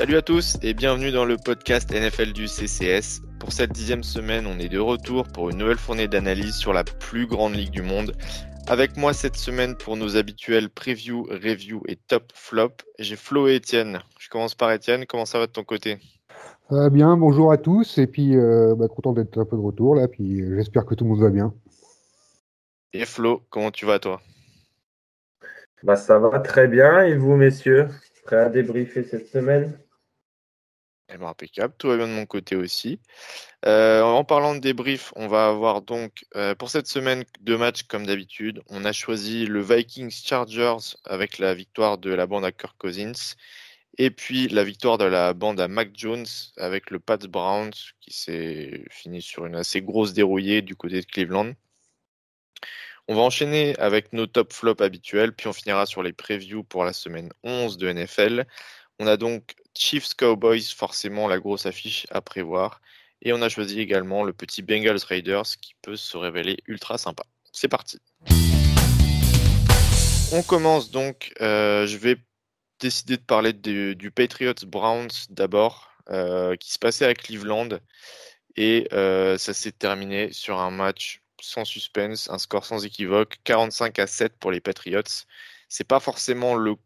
Salut à tous et bienvenue dans le podcast NFL du CCS. Pour cette dixième semaine, on est de retour pour une nouvelle fournée d'analyse sur la plus grande ligue du monde. Avec moi cette semaine pour nos habituels preview, review et top flop, j'ai Flo et Étienne. Je commence par Étienne, comment ça va de ton côté? Ça va bien, bonjour à tous, et puis euh, bah, content d'être un peu de retour là, puis euh, j'espère que tout le monde va bien. Et Flo, comment tu vas toi? Bah ça va très bien, et vous messieurs? Prêt à débriefer cette semaine? Impeccable, tout va bien de mon côté aussi. Euh, en parlant de débrief, on va avoir donc euh, pour cette semaine deux matchs comme d'habitude. On a choisi le Vikings Chargers avec la victoire de la bande à Kirk Cousins et puis la victoire de la bande à Mac Jones avec le Pats Browns qui s'est fini sur une assez grosse dérouillée du côté de Cleveland. On va enchaîner avec nos top flops habituels, puis on finira sur les previews pour la semaine 11 de NFL. On a donc Chiefs Cowboys, forcément la grosse affiche à prévoir. Et on a choisi également le petit Bengals Raiders qui peut se révéler ultra sympa. C'est parti. On commence donc. Euh, je vais décider de parler du Patriots Browns d'abord, euh, qui se passait à Cleveland. Et euh, ça s'est terminé sur un match sans suspense, un score sans équivoque, 45 à 7 pour les Patriots. C'est pas forcément le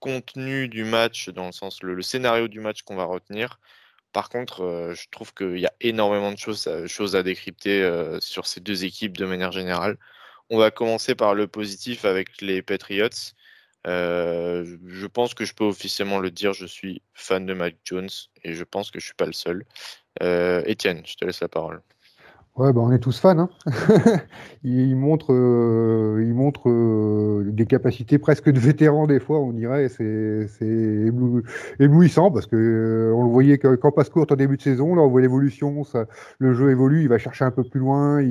contenu du match, dans le sens le, scénario du match qu'on va retenir. Par contre, euh, je trouve qu'il y a énormément de choses, euh, choses à décrypter euh, sur ces deux équipes de manière générale. On va commencer par le positif avec les Patriots. je pense que je peux officiellement le dire, je suis fan de Mike Jones et je pense que je suis pas le seul. Étienne, je te laisse la parole. Ouais, bah on est tous fans. Hein. il montre, euh, il montre euh, des capacités presque de vétéran des fois, on dirait. C'est, éblouissant parce que euh, on le voyait quand passe court en début de saison. Là, on voit l'évolution, ça, le jeu évolue, il va chercher un peu plus loin,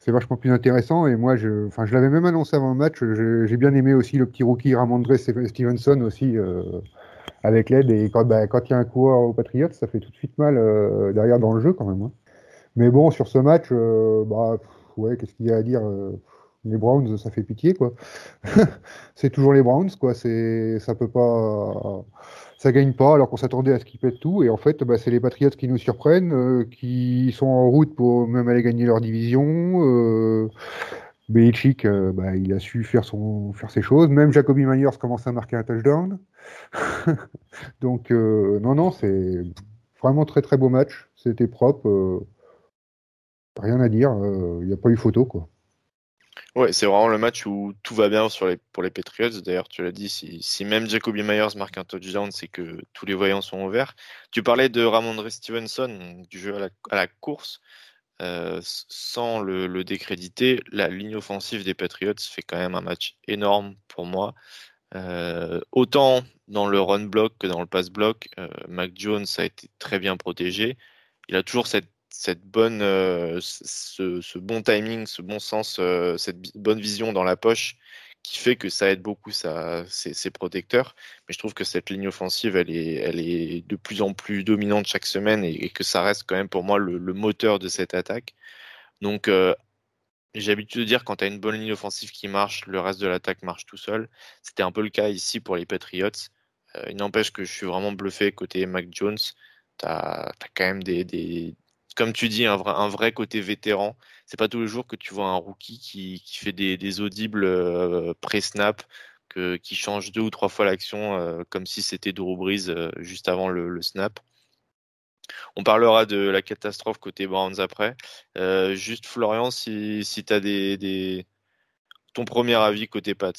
c'est vachement plus intéressant. Et moi, je, enfin, je l'avais même annoncé avant le match. J'ai bien aimé aussi le petit rookie Ramondre Stevenson aussi avec l'aide. Et quand, bah, quand il y a un coureur au Patriots, ça fait tout de suite mal derrière dans le jeu quand même. Hein. Mais bon, sur ce match, euh, bah, ouais, qu'est-ce qu'il y a à dire euh, Les Browns, ça fait pitié, quoi. c'est toujours les Browns, quoi. C'est, ça peut pas, ça gagne pas, alors qu'on s'attendait à ce qu'ils pètent tout. Et en fait, bah, c'est les Patriots qui nous surprennent, euh, qui sont en route pour même aller gagner leur division. Euh, Belichick, bah, il a su faire, son, faire ses choses. Même Jacoby Myers commence à marquer un touchdown. Donc, non, non, c'est vraiment très très beau match. C'était propre rien à dire. Il euh, n'y a pas eu photo, quoi. Ouais, c'est vraiment le match où tout va bien pour les Patriots. D'ailleurs, tu l'as dit, si, même Jacoby Myers marque un touchdown, c'est que tous les voyants sont ouverts. Tu parlais de Ramondre Stevenson, du jeu à la, course. Euh, sans le, décréditer, la ligne offensive des Patriots fait quand même un match énorme pour moi. Euh, autant dans le run block que dans le pass block, Mac Jones a été très bien protégé. Il a toujours cette cette bonne, euh, ce, bon timing, ce bon sens, euh, cette bonne vision dans la poche qui fait que ça aide beaucoup ça, ses, protecteurs. Mais je trouve que cette ligne offensive, elle est, elle est de plus en plus dominante chaque semaine et, que ça reste quand même pour moi le, moteur de cette attaque. Donc, euh, j'ai l'habitude de dire quand tu as une bonne ligne offensive qui marche, le reste de l'attaque marche tout seul. C'était un peu le cas ici pour les Patriots. il n'empêche que je suis vraiment bluffé côté Mac Jones. Tu as, quand même des, comme tu dis, un vrai, côté vétéran. C'est pas tous les jours que tu vois un rookie qui, fait des, audibles euh, pré-snap, qui change deux ou trois fois l'action, euh, comme si c'était Drew Brees euh, juste avant le, snap. On parlera de la catastrophe côté Browns après. juste Florian, si, tu as des, ton premier avis côté Pats.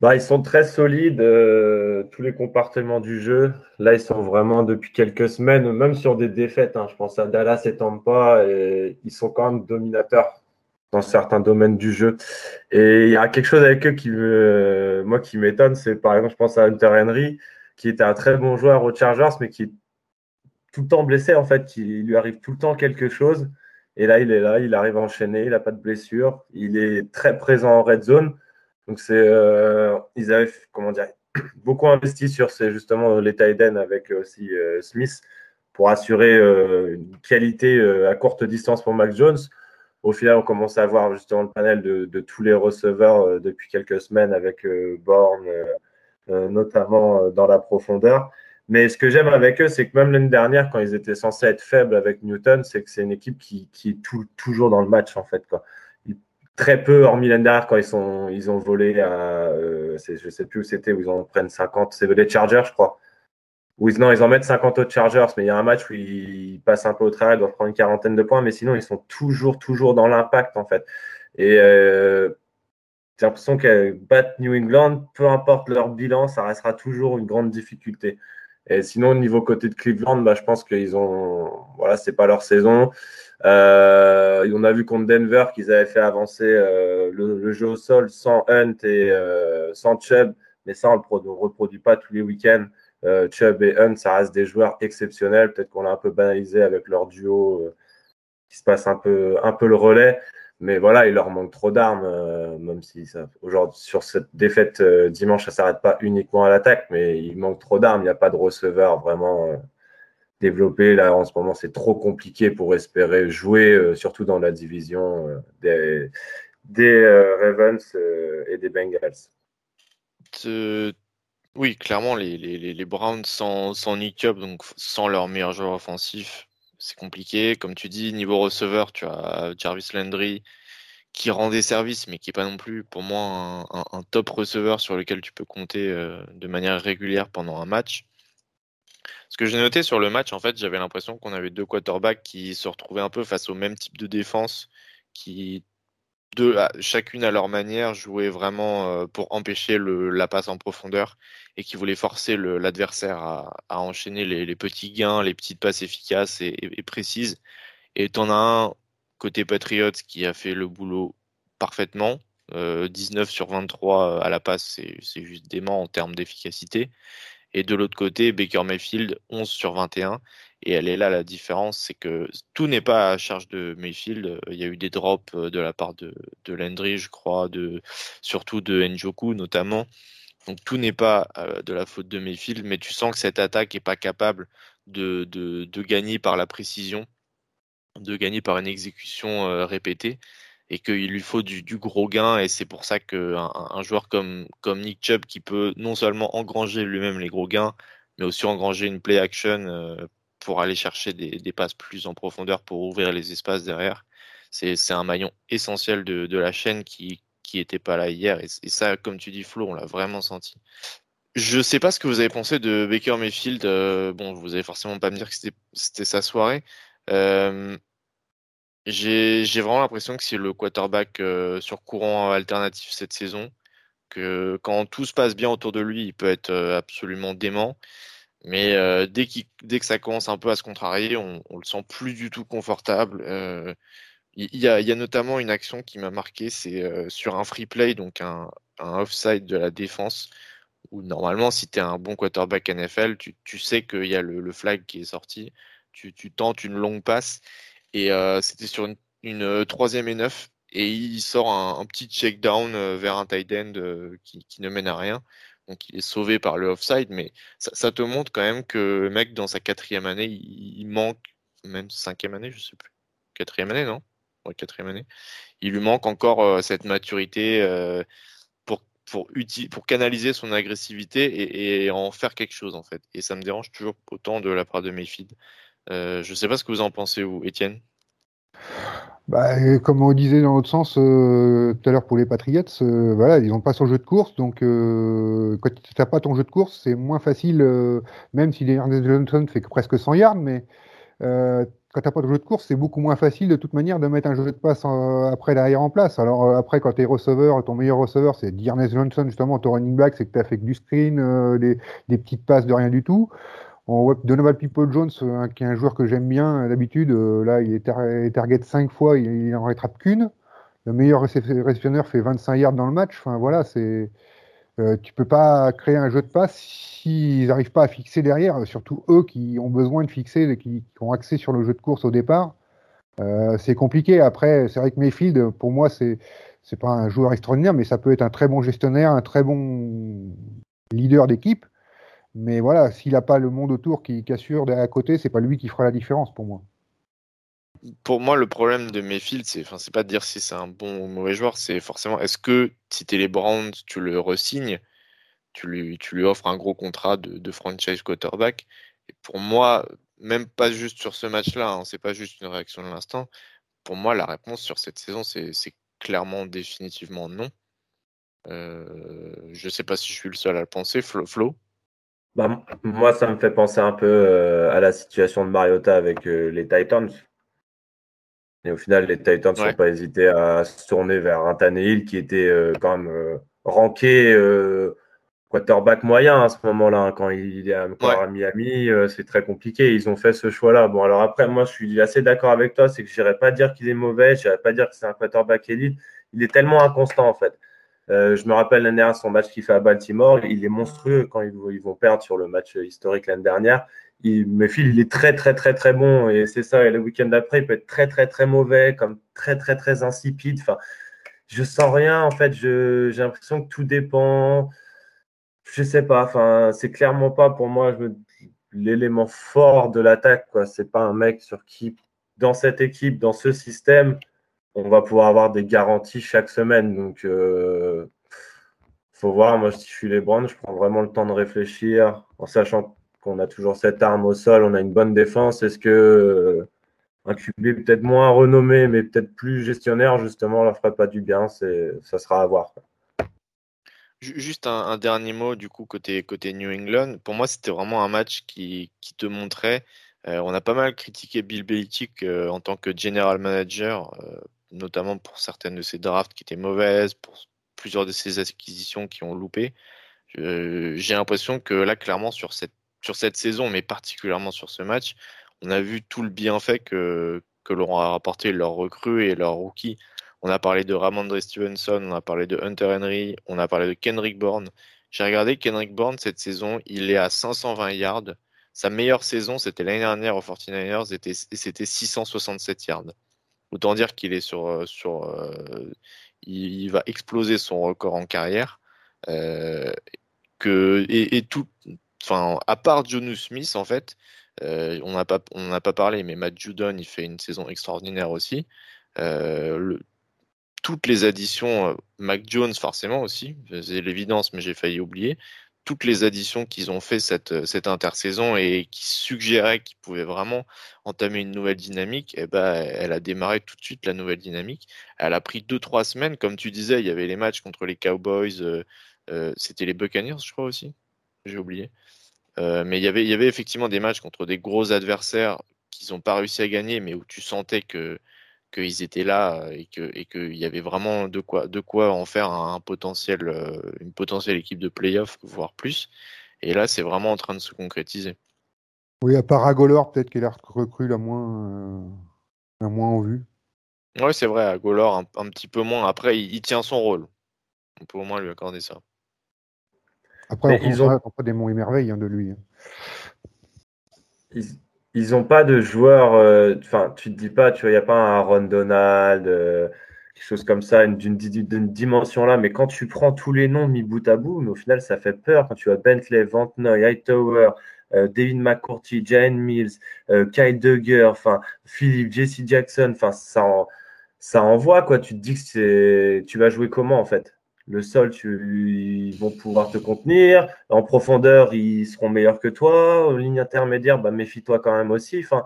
Bah, ils sont très solides, euh, tous les compartiments du jeu. Là, ils sont vraiment depuis quelques semaines, même sur des défaites. Hein, je pense à Dallas et Tampa, ils sont quand même dominateurs dans certains domaines du jeu. Et il y a quelque chose avec eux qui me, moi, qui m'étonne, c'est par exemple, je pense à Hunter Henry, qui était un très bon joueur aux Chargers, mais qui est tout le temps blessé, en fait. Il lui arrive tout le temps quelque chose. Et là, il est là, il arrive à enchaîner, il n'a pas de blessure. Il est très présent en red zone. Donc, c'est, euh, ils avaient, comment dire, beaucoup investi sur ces, justement les tight avec aussi euh, Smith pour assurer euh, une qualité à courte distance pour Mac Jones. Au final, on commence à voir justement le panel de, tous les receveurs depuis quelques semaines avec Bourne, notamment dans la profondeur. Mais ce que j'aime avec eux, c'est que même l'année dernière, quand ils étaient censés être faibles avec Newton, c'est que c'est une équipe qui, qui est toujours dans le match, en fait. Quoi. Très peu, hormis l'année quand ils, sont, ils ont volé à. Euh, je ne sais plus où c'était, où ils en prennent 50. C'est les Chargers, je crois. Où non, ils en mettent 50 aux Chargers, mais il y a un match où ils passent un peu au travail, ils doivent prendre une quarantaine de points, mais sinon, ils sont toujours, toujours dans l'impact, en fait. Et euh, j'ai l'impression qu'elles battent New England, peu importe leur bilan, ça restera toujours une grande difficulté. Et sinon, au niveau côté de Cleveland, bah, je pense qu'ils ont. Voilà, c'est pas leur saison. Euh, on a vu contre Denver qu'ils avaient fait avancer euh, le, jeu au sol sans Hunt et euh, sans Chubb, mais ça, on ne le reproduit pas tous les week-ends. Chubb et Hunt, ça reste des joueurs exceptionnels. Peut-être qu'on l'a un peu banalisé avec leur duo qui se passe un peu, un peu le relais. Mais voilà, il leur manque trop d'armes, euh, même si aujourd'hui, sur cette défaite euh, dimanche, ça ne s'arrête pas uniquement à l'attaque, mais il manque trop d'armes. Il n'y a pas de receveur vraiment euh, développé. Là, en ce moment, c'est trop compliqué pour espérer jouer, surtout dans la division des, des Ravens et des Bengals. Oui, clairement, les, Browns sans, sans Nick donc sans leur meilleur joueur offensif, c'est compliqué. Comme tu dis, niveau receveur, tu as Jarvis Landry qui rend des services, mais qui n'est pas non plus pour moi un, top receveur sur lequel tu peux compter euh, de manière régulière pendant un match. Ce que j'ai noté sur le match, en fait, j'avais l'impression qu'on avait deux quarterbacks qui se retrouvaient un peu face au même type de défense, qui deux, chacune à leur manière, jouaient vraiment euh, pour empêcher la passe en profondeur et qui voulaient forcer l'adversaire à, enchaîner les, petits gains, les petites passes efficaces et, précises. Et t'en as un côté Patriots qui a fait le boulot parfaitement. Euh, 19 sur 23 euh, à la passe, c'est juste dément en termes d'efficacité. Et de l'autre côté, Baker Mayfield, 11 sur 21. Et elle est là la différence, c'est que tout n'est pas à charge de Mayfield. Il y a eu des drops euh, de la part de, de Landry, je crois, de, surtout de Njoku notamment. Donc tout n'est pas euh, de la faute de Mayfield, mais tu sens que cette attaque n'est pas capable de, de, de, gagner par la précision, de gagner par une exécution euh, répétée, et qu'il lui faut du, gros gain. Et c'est pour ça qu'un un joueur comme, comme Nick Chubb, qui peut non seulement engranger lui-même les gros gains, mais aussi engranger une play action pour aller chercher des, passes plus en profondeur pour ouvrir les espaces derrière. C'est un maillon essentiel de, la chaîne qui n'était pas là hier. Et, ça, comme tu dis, Flo, on l'a vraiment senti. Je sais pas ce que vous avez pensé de Baker Mayfield. Euh, bon, vous allez forcément pas me dire que c'était sa soirée. Euh, J'ai vraiment l'impression que c'est le quarterback euh, sur courant alternatif cette saison. Que quand tout se passe bien autour de lui, il peut être absolument dément. Mais euh, dès, que ça commence un peu à se contrarier, on, le sent plus du tout confortable. Euh, il y, a, notamment une action qui m'a marqué, c'est euh, sur un free play, donc un, offside de la défense, où normalement, si tu es un bon quarterback NFL, tu, sais qu'il y a le, flag qui est sorti, tu, tentes une longue passe, et c'était sur une, une, troisième et neuf, et il sort un, petit check down vers un tight end qui, ne mène à rien donc il est sauvé par le offside, mais ça, te montre quand même que le mec, dans sa quatrième année, il, manque, même cinquième année, je sais plus. Quatrième année, non? Ouais, quatrième année. Il lui manque encore euh, cette maturité euh, pour, canaliser son agressivité et, en faire quelque chose, en fait. Et ça me dérange toujours autant de la part de Mayfield. Euh, je sais pas ce que vous en pensez, vous, Étienne bah, comme on disait dans l'autre sens euh, tout à l'heure pour les Patriots, euh, voilà, ils n'ont pas son jeu de course, donc euh, quand tu pas ton jeu de course, c'est moins facile, euh, même si Ernest Johnson fait presque 100 yards, mais euh, quand tu n'as pas de jeu de course, c'est beaucoup moins facile de toute manière de mettre un jeu de passe après derrière en place. Alors après, quand tu receveur, ton meilleur receveur, c'est Ernest Johnson, justement, ton running back, c'est que tu fait que du screen, des petites passes de rien du tout. On Donovan People Jones, euh, qui est un joueur que j'aime bien d'habitude, euh, là il est, tar est target 5 fois, il, il en rattrape qu'une. Le meilleur réceptionneur fait 25 yards dans le match. Enfin voilà, c'est Euh, tu peux pas créer un jeu de passe s'ils n'arrivent pas à fixer derrière, surtout eux qui ont besoin de fixer, qui, qui ont accès sur le jeu de course au départ. Euh, c'est compliqué. Après, c'est vrai que Mayfield, pour moi, c'est c'est pas un joueur extraordinaire, mais ça peut être un très bon gestionnaire, un très bon leader d'équipe. Mais voilà, s'il n'a pas le monde autour qui, qui assure à côté, c'est pas lui qui fera la différence pour moi. Pour moi, le problème de Mayfield, c'est enfin, c'est pas de dire si c'est un bon ou mauvais joueur, c'est forcément est-ce que si tu es les Browns, tu le resignes, tu lui, tu lui offres un gros contrat de, franchise quarterback? Et pour moi, même pas juste sur ce match-là, hein, c'est pas juste une réaction de l'instant. Pour moi, la réponse sur cette saison, c'est clairement, définitivement non. Euh, je sais pas si je suis le seul à le penser, Flo? Bah, moi, ça me fait penser un peu euh, à la situation de Mariota avec euh, les Titans. Et au final, les Titans n'ont pas hésité à se tourner vers un Tannehill qui était euh, quand même ranké quarterback moyen à ce moment-là. Hein, quand il est encore à Miami, c'est très compliqué. Ils ont fait ce choix-là. Bon, alors après, moi, je suis assez d'accord avec toi. C'est que je n'irais pas dire qu'il est mauvais. Je n'irais pas dire que c'est un quarterback élite. Il est tellement inconstant, en fait. Euh, je me rappelle l'année dernière son match qu'il fait à Baltimore. Il est monstrueux quand ils, vont perdre sur le match historique l'année dernière. Il, Phil, il est très, très, très, très bon. Et c'est ça. Et le week-end d'après, il peut être très, très, très mauvais, comme très, très, très insipide. Enfin, je sens rien. En fait, j'ai l'impression que tout dépend. Je sais pas. Enfin, c'est clairement pas pour moi l'élément fort de l'attaque. C'est pas un mec sur qui, dans cette équipe, dans ce système, on va pouvoir avoir des garanties chaque semaine. Donc, euh, faut voir. Moi, si je suis les Browns, je prends vraiment le temps de réfléchir en sachant qu'on a toujours cette arme au sol, on a une bonne défense. Est-ce que euh, un QB peut-être moins renommé, mais peut-être plus gestionnaire, justement, leur ferait pas du bien Ça sera à voir. Juste un, dernier mot du coup côté, côté New England. Pour moi, c'était vraiment un match qui, te montrait. Euh, on a pas mal critiqué Bill Belichick en tant que general manager notamment pour certaines de ses drafts qui étaient mauvaises, pour plusieurs de ses acquisitions qui ont loupé. J'ai l'impression que là, clairement, sur cette, sur cette saison, mais particulièrement sur ce match, on a vu tout le bienfait que, que leur a rapporté leurs recrues et leurs rookies. On a parlé de Ramondre Stevenson, on a parlé de Hunter Henry, on a parlé de Kendrick Bourne. J'ai regardé Kendrick Bourne cette saison, il est à 520 yards. Sa meilleure saison, c'était l'année dernière aux 49ers, c'était 667 yards. Autant dire qu'il est sur, euh, sur euh, il, va exploser son record en carrière. Euh, que, et, tout, enfin, à part Jonu Smith, en fait, on n'a pas, on n'a pas parlé, mais Matt Judon, il fait une saison extraordinaire aussi. Toutes les additions, Mac Jones forcément aussi, c'est l'évidence, mais j'ai failli oublier toutes les additions qu'ils ont fait cette, cette intersaison et qui suggéraient qu'ils pouvaient vraiment entamer une nouvelle dynamique, eh ben, elle a démarré tout de suite la nouvelle dynamique. Elle a pris 2-3 semaines, comme tu disais, il y avait les matchs contre les Cowboys, euh, euh, c'était les Buccaneers, je crois aussi, j'ai oublié. Euh, mais il y, avait, il y avait effectivement des matchs contre des gros adversaires qu'ils n'ont pas réussi à gagner, mais où tu sentais que qu'ils étaient là et que et qu'il y avait vraiment de quoi de quoi en faire un, potentiel une potentielle équipe de playoff voire plus. Et là c'est vraiment en train de se concrétiser. Oui à part Agolor peut-être qu'il a recru la moins euh, la moins en vue. Oui c'est vrai Agolor un, un, petit peu moins. Après il, tient son rôle. On peut au moins lui accorder ça. Après on ils ont pas des monts et merveilles hein, de lui hein ils n'ont pas de joueurs. Euh, enfin, tu te dis pas, tu vois, il n'y a pas un Aaron Donald, euh, quelque chose comme ça, d'une dimension là. Mais quand tu prends tous les noms mis bout à bout, mais au final, ça fait peur. Quand tu as Bentley, Vantnoy, Hightower, euh, David McCourty, Jane Mills, Kyle Duggar, enfin, Philippe, Jesse Jackson, ça, ça envoie quoi. Tu te dis que tu vas jouer comment en fait? Le sol, ils vont pouvoir te contenir. En profondeur, ils seront meilleurs que toi. En ligne intermédiaire, bah, méfie-toi quand même aussi. Enfin,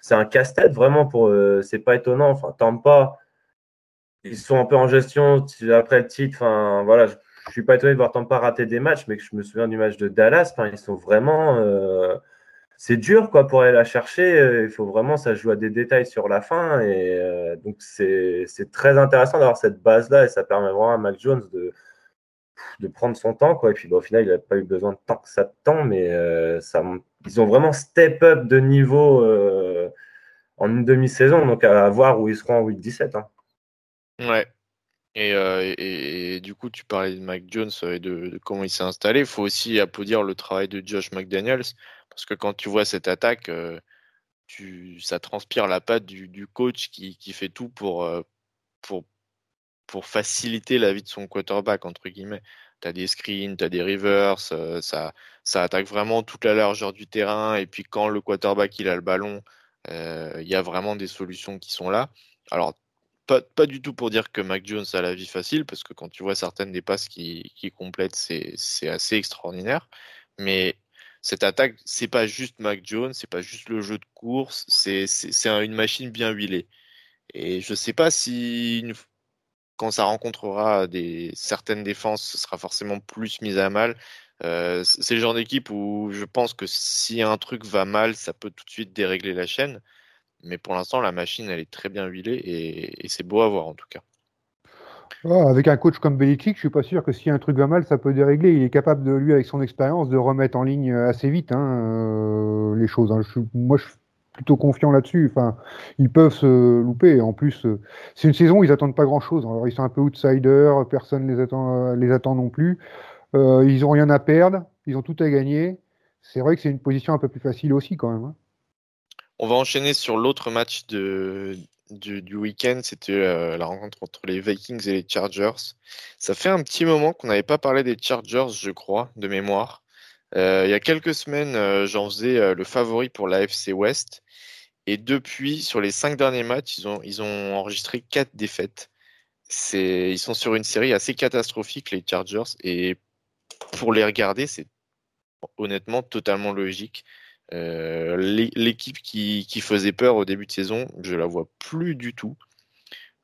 c'est un casse-tête vraiment pour. Euh, c'est pas étonnant. Enfin, pas. Ils sont un peu en gestion après le titre. Enfin, voilà, je, ne suis pas étonné de voir pas rater des matchs, mais que je me souviens du match de Dallas. Enfin, ils sont vraiment. Euh, c'est dur quoi pour aller la chercher. Euh, il faut vraiment, ça joue à des détails sur la fin. Et euh, donc, c'est très intéressant d'avoir cette base-là et ça permet vraiment à Mac Jones de, de prendre son temps. Quoi. Et puis, au final, il n'a pas eu besoin de tant que ça de temps, mais euh, ça, ils ont vraiment step up de niveau en une demi-saison. Donc, à voir où ils seront en week 17. Hein. Ouais. Et, et, du coup, tu parlais de Mac Jones et de comment il s'est installé. Il faut aussi applaudir le travail de Josh McDaniels, parce que quand tu vois cette attaque, euh, ça transpire la patte du, coach qui, fait tout pour, euh, pour, faciliter la vie de son quarterback, entre guillemets. Tu as des screens, tu as des rivers, ça, ça attaque vraiment toute la largeur du terrain. Et puis quand le quarterback il a le ballon, il y a vraiment des solutions qui sont là. Alors, pas, pas, du tout pour dire que Mac Jones a la vie facile, parce que quand tu vois certaines des passes qui, qui complètent, c'est assez extraordinaire. Mais cette attaque, c'est pas juste Mac Jones, c'est pas juste le jeu de course, c'est une machine bien huilée. Et je sais pas si quand ça rencontrera des, certaines défenses, ce sera forcément plus mis à mal. Euh, c'est le genre d'équipe où je pense que si un truc va mal, ça peut tout de suite dérégler la chaîne. Mais pour l'instant, la machine, elle est très bien huilée et c'est beau à voir en tout cas. Oh, avec un coach comme Belichick, je suis pas sûr que si un truc va mal, ça peut dérégler. Il est capable de lui, avec son expérience, de remettre en ligne assez vite hein, euh, les choses. Hein. Moi, je suis plutôt confiant là-dessus. Enfin, ils peuvent se louper. En plus, euh, c'est une saison où ils attendent pas grand-chose. Ils sont un peu outsiders, personne les attend, euh, les attend non plus. Euh, ils ont rien à perdre, ils ont tout à gagner. C'est vrai que c'est une position un peu plus facile aussi, quand même. Hein. On va enchaîner sur l'autre match de, du, week-end, c'était euh, la rencontre entre les Vikings et les Chargers. Ça fait un petit moment qu'on n'avait pas parlé des Chargers, je crois, de mémoire. Euh, il y a quelques semaines, euh, j'en faisais le favori pour la FC West. Et depuis, sur les cinq derniers matchs, ils ont enregistré quatre défaites. Ils sont sur une série assez catastrophique, les Chargers. Et pour les regarder, c'est honnêtement totalement logique. Euh, L'équipe qui, faisait peur au début de saison, je la vois plus du tout.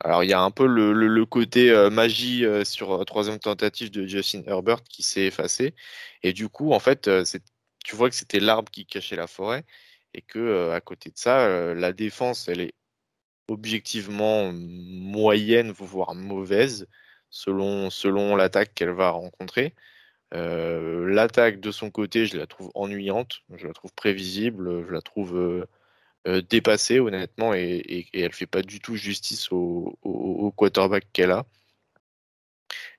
Alors il y a un peu le, côté euh, magie euh, sur troisième tentative de Justin Herbert qui s'est effacé. Et du coup, en fait, tu vois que c'était l'arbre qui cachait la forêt et que à côté de ça, la défense, elle est objectivement moyenne, voire mauvaise, selon, selon l'attaque qu'elle va rencontrer. L'attaque de son côté, je la trouve ennuyante, je la trouve prévisible, je la trouve dépassée honnêtement et, et, et, elle fait pas du tout justice au, quarterback qu'elle a.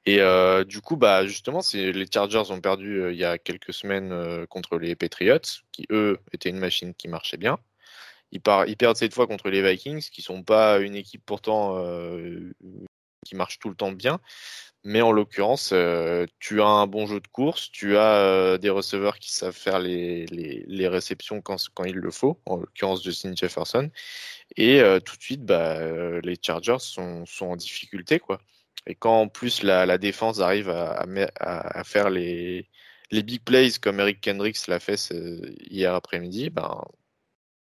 Et du coup, bah justement, les Chargers ont perdu il y a quelques semaines contre les Patriots, qui eux étaient une machine qui marchait bien. Ils, ils, perdent cette fois contre les Vikings, qui sont pas une équipe pourtant qui marche tout le temps bien. Mais en l'occurrence, euh, tu as un bon jeu de course, tu as euh, des receveurs qui savent faire les, les, réceptions quand, quand, il le faut, en l'occurrence Justin Jefferson. Et euh, tout de suite, bah, les Chargers sont, sont, en difficulté. quoi. Et quand en plus la, la défense arrive à, à, à, faire les, les big plays comme Eric Kendricks l'a fait hier après-midi, ben,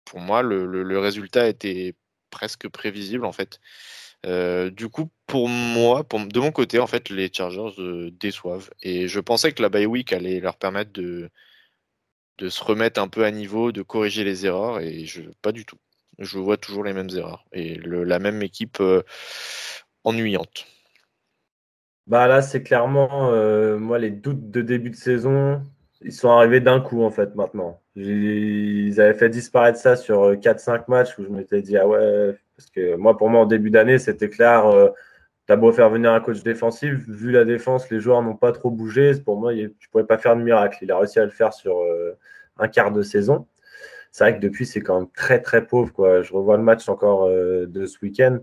pour moi, le, le, le résultat était presque prévisible en fait. Euh, du coup, pour moi, de mon côté, en fait, les Chargers euh, déçoivent. Et je pensais que la bye week allait leur permettre de, se remettre un peu à niveau, de corriger les erreurs, et pas du tout. Je vois toujours les mêmes erreurs et la même équipe euh, ennuyante. Bah là, c'est clairement moi les doutes de début de saison, ils sont arrivés d'un coup en fait maintenant. Ils avaient fait disparaître ça sur 4-5 matchs où je m'étais dit ah ouais parce que moi, pour moi, en début d'année, c'était clair. Euh, tu as beau faire venir un coach défensif, vu la défense, les joueurs n'ont pas trop bougé. Pour moi, tu ne pouvais pas faire de miracle. Il a réussi à le faire sur euh, un quart de saison. C'est vrai que depuis, c'est quand même très, très pauvre. Quoi. Je revois le match encore euh, de ce week-end.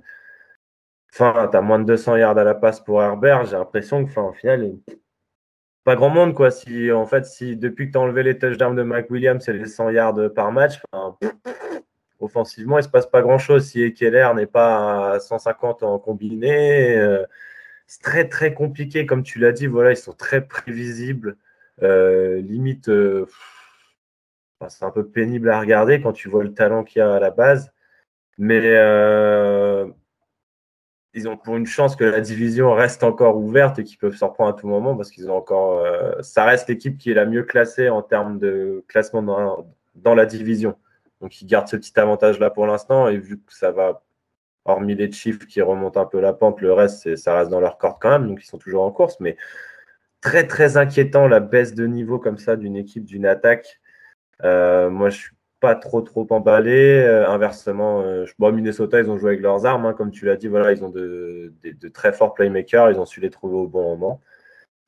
Enfin, tu as moins de 200 yards à la passe pour Herbert. J'ai l'impression que, enfin, au final, pas grand monde. Quoi. Si, en fait, si depuis que tu as enlevé les touchdowns de Mike Williams, c'est les 100 yards par match, offensivement, il ne se passe pas grand-chose si Keller n'est pas à 150 en combiné. Euh, c'est très, très compliqué, comme tu l'as dit. Voilà, ils sont très prévisibles. Euh, limite, euh, c'est un peu pénible à regarder quand tu vois le talent qu'il y a à la base. Mais ils ont pour une chance que la division reste encore ouverte et qu'ils peuvent s'en prendre à tout moment parce qu'ils ont encore. Ça reste l'équipe qui est la mieux classée en termes de classement dans la division. Donc ils gardent ce petit avantage-là pour l'instant. Et vu que ça va, hormis les chiffres qui remontent un peu la pente, le reste, ça reste dans leur corde quand même. Donc ils sont toujours en course. Mais très, très inquiétant la baisse de niveau comme ça d'une équipe, d'une attaque. Euh, moi, je suis pas trop trop emballé. inversement, bon, Minnesota, ils ont joué avec leurs armes, hein, comme tu l'as dit. Voilà, ils ont de, très forts playmakers. Ils ont su les trouver au bon moment.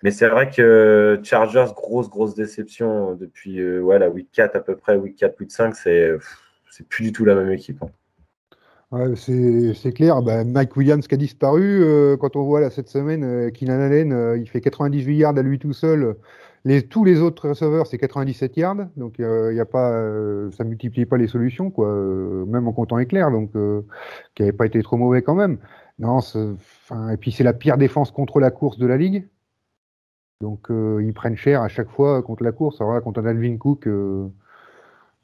Mais c'est vrai que Chargers, grosse, grosse déception depuis ouais, la week 4 à peu près, week 4, week 5, c'est, plus du tout la même équipe. Hein. C'est clair. Bah, Mike Williams qui a disparu. Euh, quand on voit là cette semaine, euh, Allen, euh, il fait 98 yards à lui tout seul. Les, tous les autres receveurs, c'est 97 yards. Donc, il y a pas, ça multiplie pas les solutions, quoi. même en comptant éclair, donc qui n'avait pas été trop mauvais quand même. Non, et puis c'est la pire défense contre la course de la ligue. Donc, ils prennent cher à chaque fois contre la course. Alors là, contre un Alvin Cook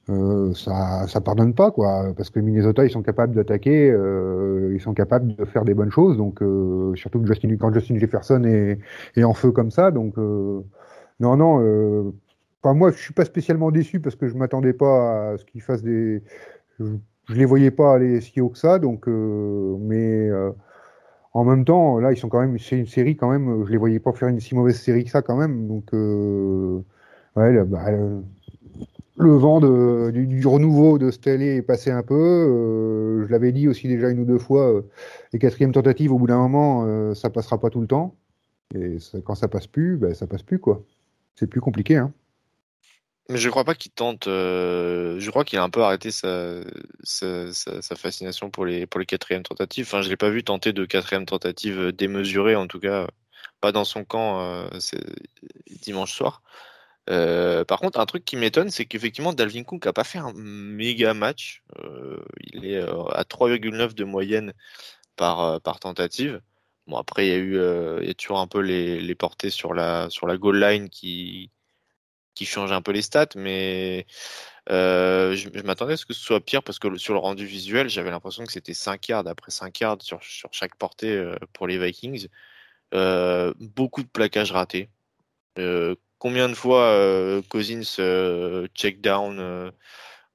euh, ça, ça pardonne pas, quoi, parce que Minnesota, ils sont capables d'attaquer, euh, ils sont capables de faire des bonnes choses, donc euh, surtout Justin, quand Justin Jefferson est, en feu comme ça, donc non, non. Moi, je suis pas spécialement déçu parce que je m'attendais pas à ce qu'ils fassent des, je, je, les voyais pas aller si haut que ça, donc, mais en même temps, là, ils sont quand même, c'est une série quand même, je les voyais pas faire une si mauvaise série que ça quand même, donc ouais, bah, le vent du, renouveau de Staley est passé un peu. Euh, je l'avais dit aussi déjà une ou deux fois, euh, les quatrièmes tentatives, au bout d'un moment, euh, ça passera pas tout le temps. Et quand ça passe plus, ben, ça passe plus, quoi. C'est plus compliqué, hein. Mais je crois pas qu'il tente. je crois qu'il a un peu arrêté sa, fascination pour les, pour les quatrièmes tentatives. Enfin, je l'ai pas vu tenter de quatrième tentative démesurée, en tout cas, pas dans son camp dimanche soir. Euh, par contre, un truc qui m'étonne, c'est qu'effectivement, Dalvin Cook n'a pas fait un méga match. Euh, il est euh, à 3,9 de moyenne par, par tentative. Bon, après, il y a eu il y a toujours un peu les, les, portées sur la, sur la goal line qui, qui changent un peu les stats, mais je, m'attendais à ce que ce soit pire parce que sur le rendu visuel, j'avais l'impression que c'était 5 yards après 5 yards sur, chaque portée pour les Vikings. beaucoup de plaquages ratés combien de fois euh, Cousins euh, check down, euh,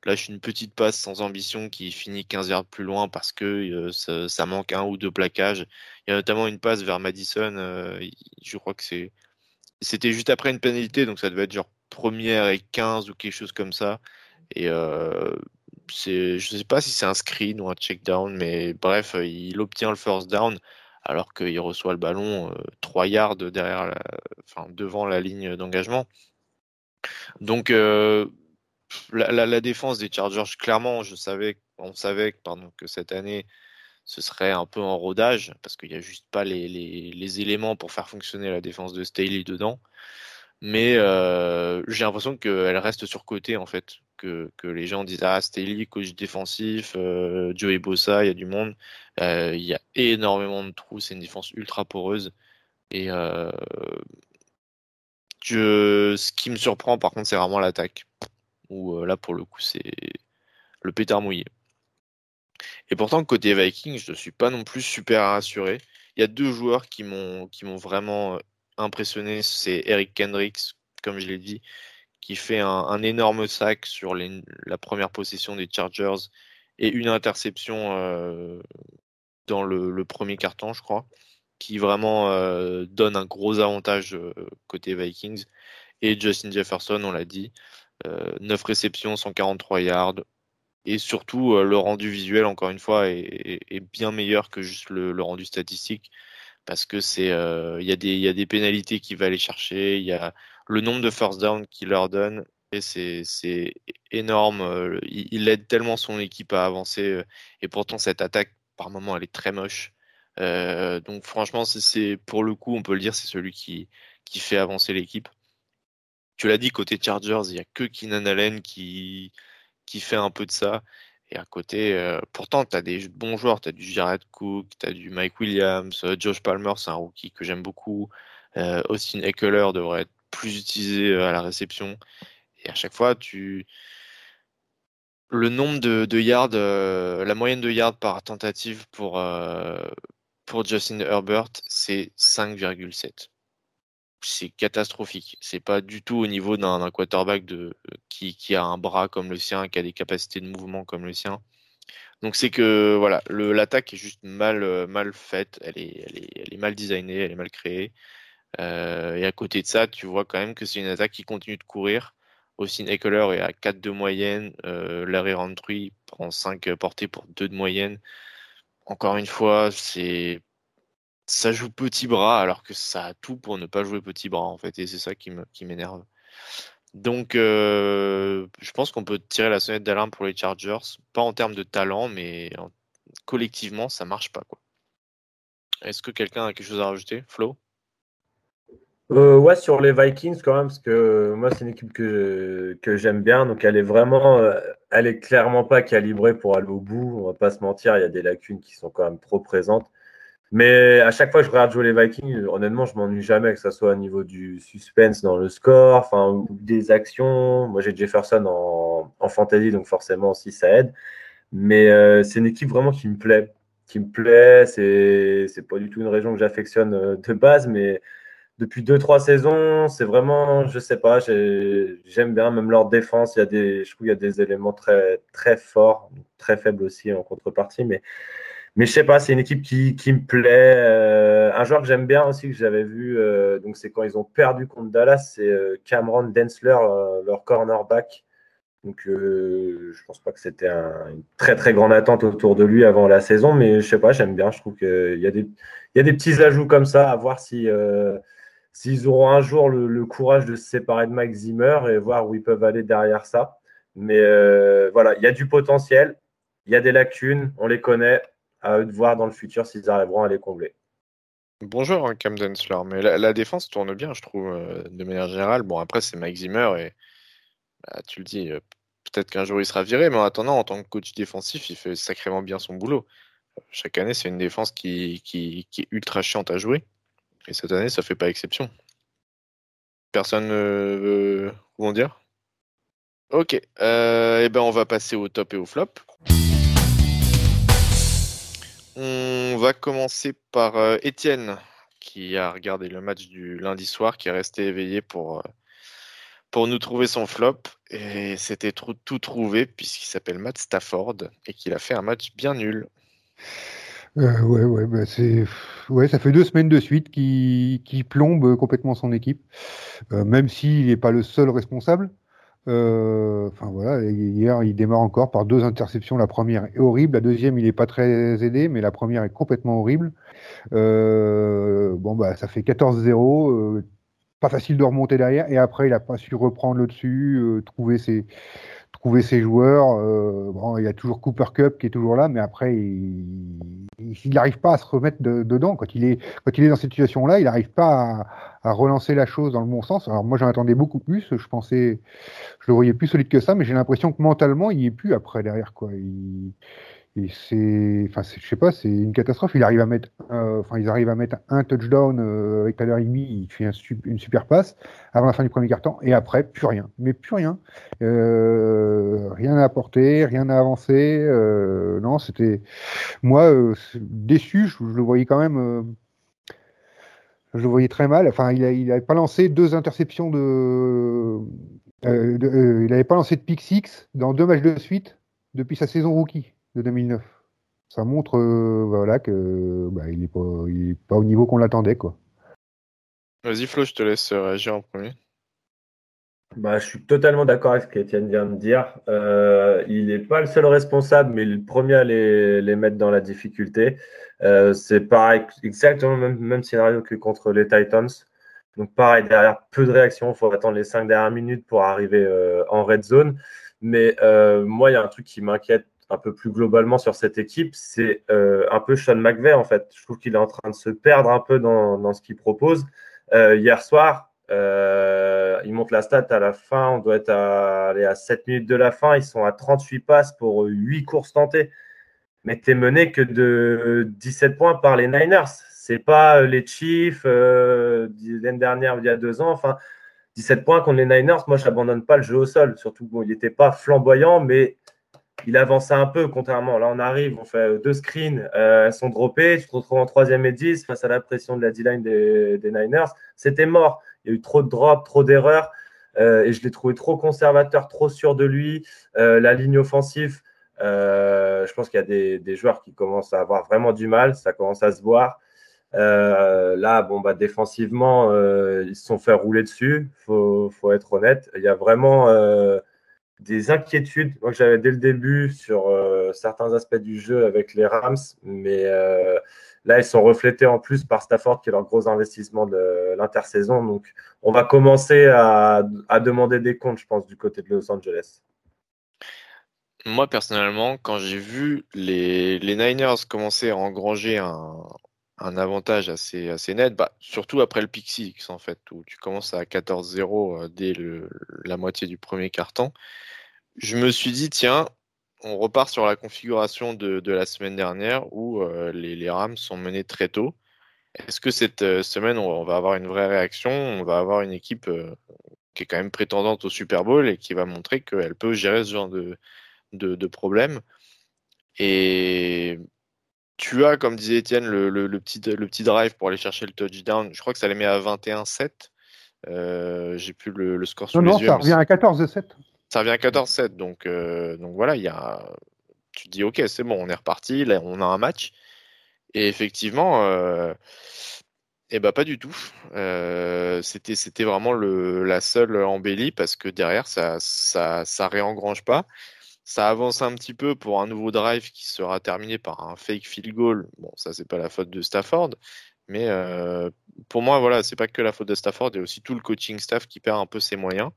lâche une petite passe sans ambition qui finit 15 yards plus loin parce que ça, manque un ou deux plaquages. Il y a notamment une passe vers Madison, je crois que c'est c'était juste après une pénalité, donc ça devait être genre première et 15 ou quelque chose comme ça. Et c'est, je sais pas si c'est un screen ou un check down, mais bref, il obtient le first down alors qu'il reçoit le ballon 3 yards derrière enfin, devant la ligne d'engagement. Donc la, défense des Chargers, clairement, je savais, on savait que cette année, ce serait un peu en rodage, parce qu'il n'y a juste pas les, les, éléments pour faire fonctionner la défense de Staley dedans. Mais j'ai l'impression qu'elle reste surcotée, en fait que, les gens disent Ah, Staley, coach défensif, euh, Joey Bossa, il y a du monde. Euh, il y a énormément de trous, c'est une défense ultra poreuse. Et euh, ce qui me surprend, par contre, c'est vraiment l'attaque. Où là, pour le coup, c'est le pétard mouillé. Et pourtant, côté Vikings, je ne suis pas non plus super rassuré. Il y a deux joueurs qui m'ont vraiment impressionné, c'est Eric Kendricks, comme je l'ai dit, qui fait un, énorme sac sur la première possession des Chargers et une interception euh, dans le, premier carton, je crois, qui vraiment euh, donne un gros avantage euh, côté Vikings. Et Justin Jefferson, on l'a dit, 9 réceptions, 143 yards. Et surtout, le rendu visuel, encore une fois, est, bien meilleur que juste le, rendu statistique. Parce que c'est, il y, y, a des pénalités qu'il va aller chercher, il y a le nombre de first down qu'il leur donne, et c'est énorme. Euh, il, aide tellement son équipe à avancer, euh, et pourtant cette attaque, par moment, elle est très moche. Euh, donc franchement, c'est pour le coup, on peut le dire, c'est celui qui, qui fait avancer l'équipe. Tu l'as dit, côté Chargers, il n'y a que Keenan Allen qui, qui fait un peu de ça. Et à côté, pourtant, tu as des bons joueurs. Tu as du Jared Cook, tu as du Mike Williams, Josh Palmer, c'est un rookie que j'aime beaucoup. Austin Eckler devrait être plus utilisé euh, à la réception. Et à chaque fois, tu le nombre de, yards, euh, la moyenne de yards par tentative pour, euh, pour Justin Herbert, c'est 5,7. C'est catastrophique. C'est pas du tout au niveau d'un quarterback de, qui, qui, a un bras comme le sien, qui a des capacités de mouvement comme le sien. Donc c'est que voilà, l'attaque est juste mal, mal faite, elle est, mal designée, elle est mal créée. Euh, et à côté de ça, tu vois quand même que c'est une attaque qui continue de courir. Austin Eckler est à 4 de moyenne. Larry Roundtree prend 5 portées pour 2 de moyenne. Encore une fois, c'est ça joue petit bras alors que ça a tout pour ne pas jouer petit bras en fait et c'est ça qui m'énerve. Donc je pense qu'on peut tirer la sonnette d'alarme pour les Chargers, pas en termes de talent mais collectivement ça marche pas quoi. Est-ce que quelqu'un a quelque chose à rajouter, Flo? Euh, ouais, sur les Vikings quand même, parce que moi c'est une équipe que, que j'aime bien, donc elle est vraiment, elle est clairement pas calibrée pour aller au bout. On va pas se mentir, il y a des lacunes qui sont quand même trop présentes. Mais à chaque fois que je regarde jouer les Vikings, honnêtement, je m'ennuie jamais, que ce soit au niveau du suspense dans le score, ou des actions. Moi, j'ai Jefferson en, fantasy, donc forcément aussi ça aide. Mais euh, c'est une équipe vraiment qui me plaît, qui me plaît. C'est c'est pas du tout une région que j'affectionne euh, de base, mais depuis deux trois saisons, c'est vraiment, je sais pas, j'aime bien même leur défense. Il y a des, je trouve, il y a des éléments très très forts, très faibles aussi en contrepartie, mais mais je sais pas, c'est une équipe qui, qui me plaît. Euh, un joueur que j'aime bien aussi, que j'avais vu, euh, donc c'est quand ils ont perdu contre Dallas, c'est euh, Cameron Densler, leur cornerback. Donc je pense pas que c'était une très très grande attente autour de lui avant la saison, mais je sais pas, j'aime bien. Je trouve qu'il y, a des, y a des petits ajouts comme ça, à voir si s'ils auront un jour le, le, courage de se séparer de Mike Zimmer et voir où ils peuvent aller derrière ça. Mais voilà, il y a du potentiel, il y a des lacunes, on les connaît à eux de voir dans le futur s'ils arriveront à les combler. Bonjour hein, Cam Densler, mais la, défense tourne bien, je trouve, euh, de manière générale. Bon, après, c'est Mike Zimmer et bah, tu le dis, euh, peut-être qu'un jour il sera viré, mais en attendant, en tant que coach défensif, il fait sacrément bien son boulot. Chaque année, c'est une défense qui, qui, est ultra chiante à jouer. Et cette année, ça fait pas exception. Personne ne veut dire? Ok, euh, et eh ben on va passer au top et au flop. On va commencer par euh, Étienne, qui a regardé le match du lundi soir, qui est resté éveillé pour, euh, nous trouver son flop. Et c'était tout trouvé, puisqu'il s'appelle Matt Stafford, et qu'il a fait un match bien nul. Euh, ouais, ouais, bah c'est, ouais, ça fait deux semaines de suite qu'il qui plombe complètement son équipe, même s'il n'est pas le seul responsable. Euh, enfin voilà, hier il démarre encore par deux interceptions. La première est horrible, la deuxième il est pas très aidé, mais la première est complètement horrible. Euh, bon bah ça fait 14-0, euh, pas facile de remonter derrière. Et après il a pas su reprendre le dessus, trouver ses trouver ses joueurs. bon, il y a toujours Cooper Cup qui est toujours là, mais après il n'arrive pas à se remettre dedans. Quand il est quand il est dans cette situation-là, il n'arrive pas à relancer la chose dans le bon sens. Alors moi j'en attendais beaucoup plus, je pensais, je le voyais plus solide que ça, mais j'ai l'impression que mentalement il est plus après derrière quoi. C'est, enfin, je sais pas, c'est une catastrophe. Il arrive à mettre, euh, enfin, ils arrivent à mettre un touchdown euh, avec Tyler Higby, il fait une super passe avant la fin du premier quart-temps, et après plus rien, mais plus rien, euh, rien à apporter, rien à avancer. Euh, non, c'était moi déçu. Je, le voyais quand même je le voyais très mal. Enfin, il n'avait pas lancé deux interceptions de. Il n'avait pas lancé de pick six dans deux matchs de suite depuis sa saison rookie de 2009. Ça montre euh, voilà que bah, il n'est pas, pas au niveau qu'on l'attendait quoi. Vas-y Flo, je te laisse réagir en premier. Bah, je suis totalement d'accord avec ce qu'Étienne vient de dire. Euh, il n'est pas le seul responsable, mais le premier à les, les mettre dans la difficulté. Euh, c'est pareil, exactement le même, même, scénario que contre les Titans. Donc pareil, derrière peu de réactions, il faut attendre les cinq dernières minutes pour arriver euh, en red zone. Mais euh, moi, il y a un truc qui m'inquiète un peu plus globalement sur cette équipe, c'est euh, un peu Sean McVay en fait. Je trouve qu'il est en train de se perdre un peu dans, ce qu'il propose. hier soir, euh, ils montent la stat à la fin. On doit être à, aller à 7 minutes de la fin. Ils sont à 38 passes pour 8 courses tentées. Mais tu mené que de 17 points par les Niners. C'est pas les Chiefs euh, l'année dernière, il y a deux ans. Enfin, 17 points contre les Niners. Moi, je n'abandonne pas le jeu au sol. Surtout, bon, il n'était pas flamboyant, mais il avançait un peu, contrairement. Là, on arrive, on fait deux screens, euh, elles sont droppées. Tu te retrouves en troisième et 10 face à la pression de la D-line des, Niners. C'était mort. Il y a eu trop de drops, trop d'erreurs. Euh, et je l'ai trouvé trop conservateur, trop sûr de lui. Euh, la ligne offensive, je pense qu'il y a des, joueurs qui commencent à avoir vraiment du mal. Ça commence à se voir. Là, bon, bah, défensivement, ils se sont fait rouler dessus, faut, faut être honnête. Il y a vraiment des inquiétudes que j'avais dès le début sur certains aspects du jeu avec les Rams, mais là, ils sont reflétés en plus par Stafford, qui est leur gros investissement de l'intersaison. Donc, on va commencer à, demander des comptes, je pense, du côté de Los Angeles. Moi, personnellement, quand j'ai vu les Niners commencer à engranger un, un avantage assez, net, bah, surtout après le Six, en fait, où tu commences à 14-0 euh, dès la moitié du premier quart-temps. Je me suis dit, tiens, on repart sur la configuration de, la semaine dernière où euh, les, les, Rams sont menés très tôt. Est-ce que cette euh, semaine, on va avoir une vraie réaction? On va avoir une équipe qui est quand même prétendante au Super Bowl et qui va montrer qu'elle peut gérer ce genre de, de, de problème? Et tu as, comme disait Étienne, le, le, petit, le petit drive pour aller chercher le touchdown. Je crois que ça les met à 21-7. Euh, J'ai plus le, le, score sur non, les non, yeux. ça revient à 14-7. Ça revient à 14-7. Donc, euh, donc voilà, il y a, tu te dis, OK, c'est bon, on est reparti. Là, on a un match. Et effectivement, euh, eh ben, pas du tout. Euh, C'était vraiment la seule embellie parce que derrière, ça, ça, ça réengrange pas. Ça avance un petit peu pour un nouveau drive qui sera terminé par un fake field goal. Bon, ça, c'est pas la faute de Stafford. Mais euh, pour moi, voilà, c'est pas que la faute de Stafford, il y a aussi tout le coaching staff qui perd un peu ses moyens.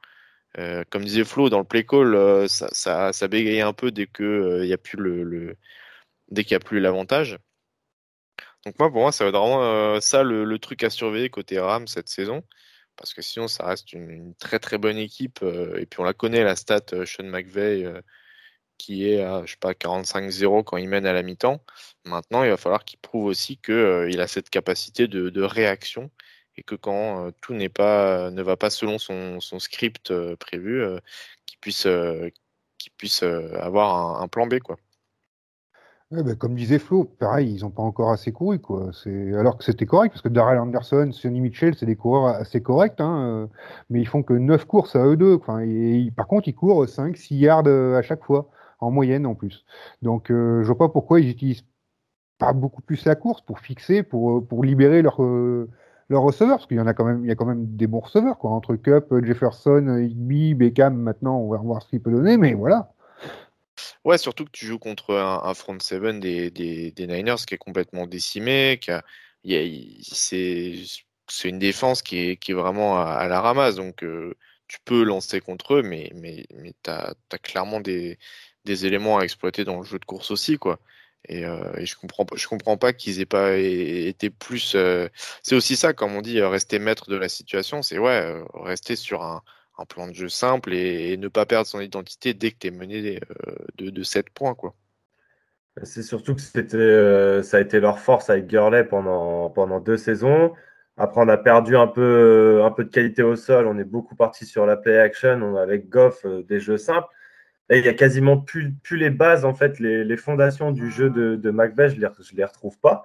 Euh, comme disait Flo, dans le play call, euh, ça, ça, bégaye un peu dès que y a plus le, dès qu'il n'y a plus l'avantage. Donc moi, pour moi, ça va être vraiment ça le, truc à surveiller côté Ram cette saison, parce que sinon, ça reste une, une très très bonne équipe. Et puis on la connaît la stat Sean McVeigh qui est à je sais pas 45-0 quand il mène à la mi-temps. Maintenant, il va falloir qu'il prouve aussi qu'il euh, a cette capacité de, réaction et que quand euh, tout n'est pas ne va pas selon son, script euh, prévu, qu'il puisse qu'il puisse avoir un, plan B quoi. Bah, comme disait Flo, pareil, ils n'ont pas encore assez couru quoi. Alors que c'était correct parce que Darrell Anderson, Sonny Mitchell, c'est des coureurs assez corrects, hein, mais ils font que 9 courses à eux deux. Enfin, et, par contre, ils courent 5-6 yards à chaque fois en moyenne en plus. Donc euh, je vois pas pourquoi ils utilisent pas beaucoup plus la course pour fixer, pour, euh, pour libérer leur, euh, leur receveur, parce qu'il y en a quand même, il y a quand même des bons receveurs, quoi, entre Cup, Jefferson, Higby, Beckham, maintenant, on va voir ce qu'il peut donner, mais voilà. Ouais, surtout que tu joues contre un, front seven des, des, des, Niners qui est complètement décimé, qui c'est, c'est une défense qui est, qui est vraiment à, la ramasse, donc tu peux lancer contre eux, mais, mais, mais tu as, clairement des, des éléments à exploiter dans le jeu de course aussi, quoi. Et, euh, je comprends je comprends pas qu'ils aient pas été plus. Euh... C'est aussi ça, comme on dit, euh, rester maître de la situation. C'est ouais, rester sur un, un, plan de jeu simple et, ne pas perdre son identité dès que tu es mené de, de 7 points, quoi. C'est surtout que c'était, ça a été leur force avec Gurley pendant, pendant deux saisons. Après, on a perdu un peu, un peu de qualité au sol. On est beaucoup parti sur la play action. On a avec Goff des jeux simples. Il y a quasiment plus, plus, les bases, en fait, les, les fondations du jeu de, de McVeigh, je ne les, les retrouve pas.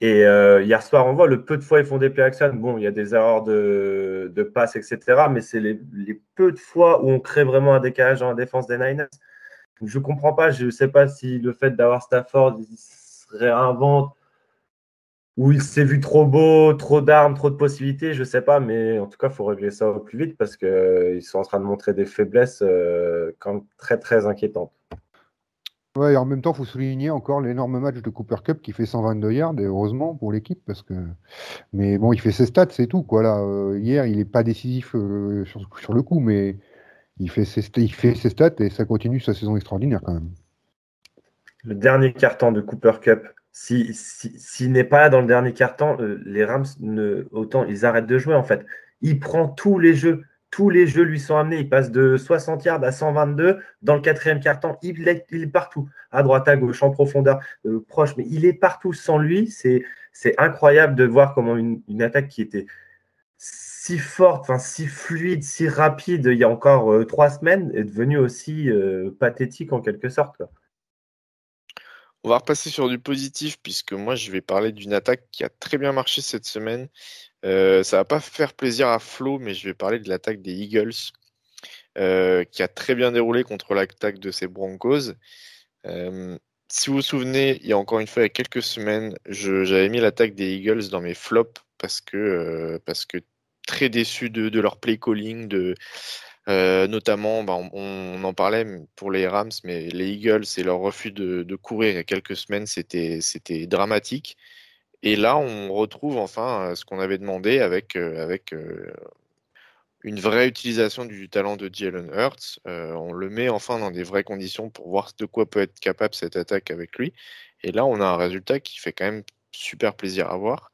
Et euh, hier soir, on voit le peu de fois ils font des play action. Bon, il y a des erreurs de, de passe, etc. Mais c'est les, les, peu de fois où on crée vraiment un décalage dans la défense des Niners. Je ne comprends pas. Je ne sais pas si le fait d'avoir Stafford il se réinvente où il s'est vu trop beau, trop d'armes, trop de possibilités, je sais pas, mais en tout cas, il faut régler ça au plus vite parce qu'ils euh, sont en train de montrer des faiblesses euh, quand même très très inquiétantes. Ouais, et en même temps, il faut souligner encore l'énorme match de Cooper Cup qui fait 122 yards, et heureusement pour l'équipe, parce que. Mais bon, il fait ses stats, c'est tout, quoi. Là, euh, hier, il n'est pas décisif sur, sur, le coup, mais il fait, ses, il fait ses stats et ça continue sa saison extraordinaire quand même. Le dernier carton de Cooper Cup, s'il si, n'est pas là dans le dernier quart-temps, euh, les Rams, ne, autant ils arrêtent de jouer en fait. Il prend tous les jeux, tous les jeux lui sont amenés. Il passe de 60 yards à 122 dans le quatrième quart-temps. Il, est, partout, à droite, à gauche, en profondeur, euh, proche, mais il est partout. Sans lui, c'est incroyable de voir comment une, attaque qui était si forte, si fluide, si rapide il y a encore euh, trois semaines est devenue aussi pathétique en quelque sorte. On va repasser sur du positif puisque moi je vais parler d'une attaque qui a très bien marché cette semaine. Euh, ça va pas faire plaisir à Flo, mais je vais parler de l'attaque des Eagles euh, qui a très bien déroulé contre l'attaque de ces Broncos. Euh, si vous vous souvenez, il y a encore une fois, il y a quelques semaines, j'avais mis l'attaque des Eagles dans mes flops parce que, euh, parce que très déçu de, de leur play calling, de, euh, notamment, bah, on, en parlait pour les Rams, mais les Eagles et leur refus de, courir il y a quelques semaines, c'était dramatique. Et là, on retrouve enfin ce qu'on avait demandé avec, avec une vraie utilisation du talent de Jalen Hurts. Euh, on le met enfin dans des vraies conditions pour voir de quoi peut être capable cette attaque avec lui. Et là, on a un résultat qui fait quand même super plaisir à voir.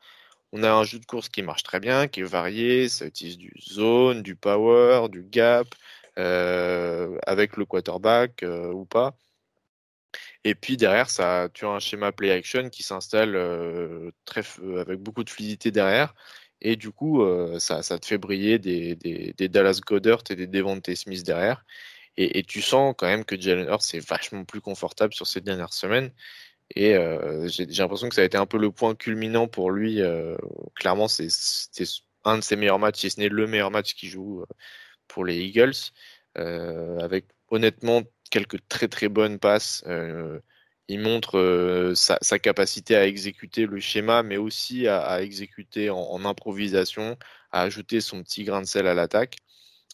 On a un jeu de course qui marche très bien, qui est varié, ça utilise du zone, du power, du gap, euh, avec le quarterback euh, ou pas. Et puis derrière, ça, tu as un schéma play action qui s'installe très avec beaucoup de fluidité derrière et du coup, euh, ça, te fait briller des, Dallas Goddard et des Devontae Smith derrière. Et, et, tu sens quand même que Jalen Hurts est vachement plus confortable sur ces dernières semaines. Et euh, j'ai l'impression que ça a été un peu le point culminant pour lui. Euh, clairement, c'était un de ses meilleurs matchs, si ce n'est le meilleur match qu'il joue euh, pour les Eagles. Avec honnêtement quelques très très bonnes passes. Il montre sa, capacité à exécuter le schéma, mais aussi à, exécuter en, improvisation, à ajouter son petit grain de sel à l'attaque.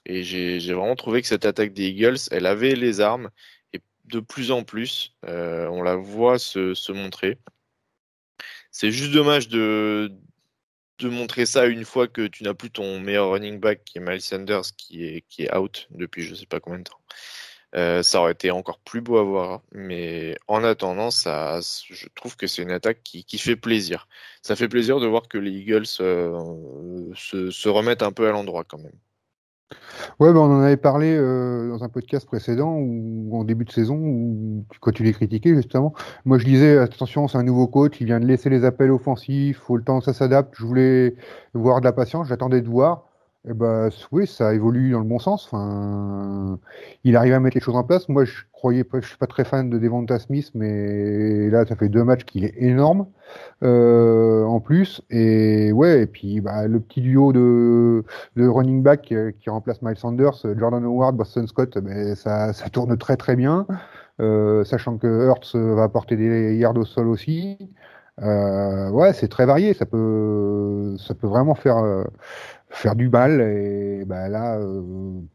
Et j'ai vraiment trouvé que cette attaque des Eagles, elle avait les armes, de plus en plus, euh, on la voit se, montrer. C'est juste dommage de, montrer ça une fois que tu n'as plus ton meilleur running back qui est Miles Sanders qui est, qui est out depuis je ne sais pas combien de temps. Euh, ça aurait été encore plus beau à voir. Mais en attendant, ça, je trouve que c'est une attaque qui, fait plaisir. Ça fait plaisir de voir que les Eagles euh, se, remettent un peu à l'endroit quand même. Ouais, bah on en avait parlé euh, dans un podcast précédent ou en début de saison où quand tu les critiquais justement. Moi, je disais attention, c'est un nouveau coach, il vient de laisser les appels offensifs, faut le temps que ça s'adapte. Je voulais voir de la patience, j'attendais de voir. Eh ben, oui, ça évolue dans le bon sens. Enfin, il arrive à mettre les choses en place. Moi, je croyais je suis pas très fan de Devonta Smith, mais là, ça fait deux matchs qu'il est énorme euh, en plus. Et ouais, et puis bah, le petit duo de, de running back euh, qui remplace Miles Sanders, Jordan Howard, Boston Scott, ben, ça, ça tourne très très bien. Euh, sachant que Hurts va apporter des yards au sol aussi. Ouais, c'est très varié. Ça peut, ça peut vraiment faire faire du mal. Et bah, là, euh,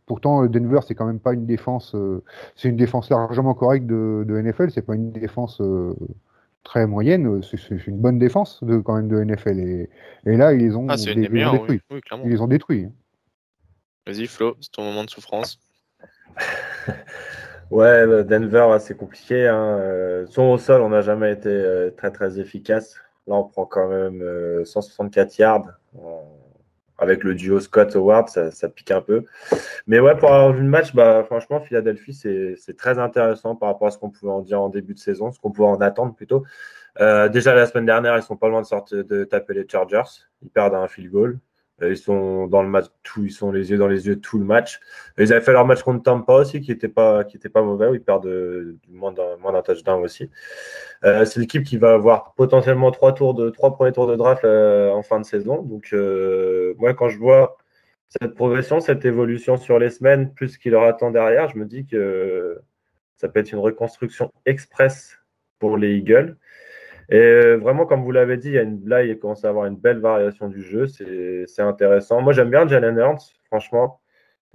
pourtant, Denver, c'est quand même pas une défense. Euh, c'est une défense largement correcte de, de NFL. C'est pas une défense euh, très moyenne. C'est une bonne défense de quand même de NFL. Et, et là, ils les ont, ah, des, les meilleurs, détruits. Oui, ils les ont détruits. Vas-y, Flo, c'est ton moment de souffrance. ouais, bah, Denver, c'est compliqué. Hein. Son au sol, on n'a jamais été très très efficace. Là, on prend quand même 164 yards avec le duo Scott Howard, ça, pique un peu. Mais ouais, pour avoir vu le match, bah, franchement, Philadelphie, c'est très intéressant par rapport à ce qu'on pouvait en dire en début de saison, ce qu'on pouvait en attendre plutôt. Euh, déjà la semaine dernière, ils sont pas loin de sortir de taper les Chargers. Ils perdent un field goal. Euh, ils sont dans le match, ils sont les yeux dans les yeux tout le match. Ils avaient fait leur match contre Tampa aussi, qui était pas, qui pas mauvais. Ils perdent de, de moins d'un touchdown aussi. Euh, c'est l'équipe qui va avoir potentiellement trois tours de trois premiers tours de draft euh, en fin de saison. Donc, euh, moi, quand je vois cette progression, cette évolution sur les semaines, plus ce qui leur attend derrière, je me dis que ça peut être une reconstruction express pour les Eagles. Et euh, vraiment, comme vous l'avez dit, il y a une, là, il commence à avoir une belle variation du jeu. C'est intéressant. Moi, j'aime bien Jalen Hurts, franchement.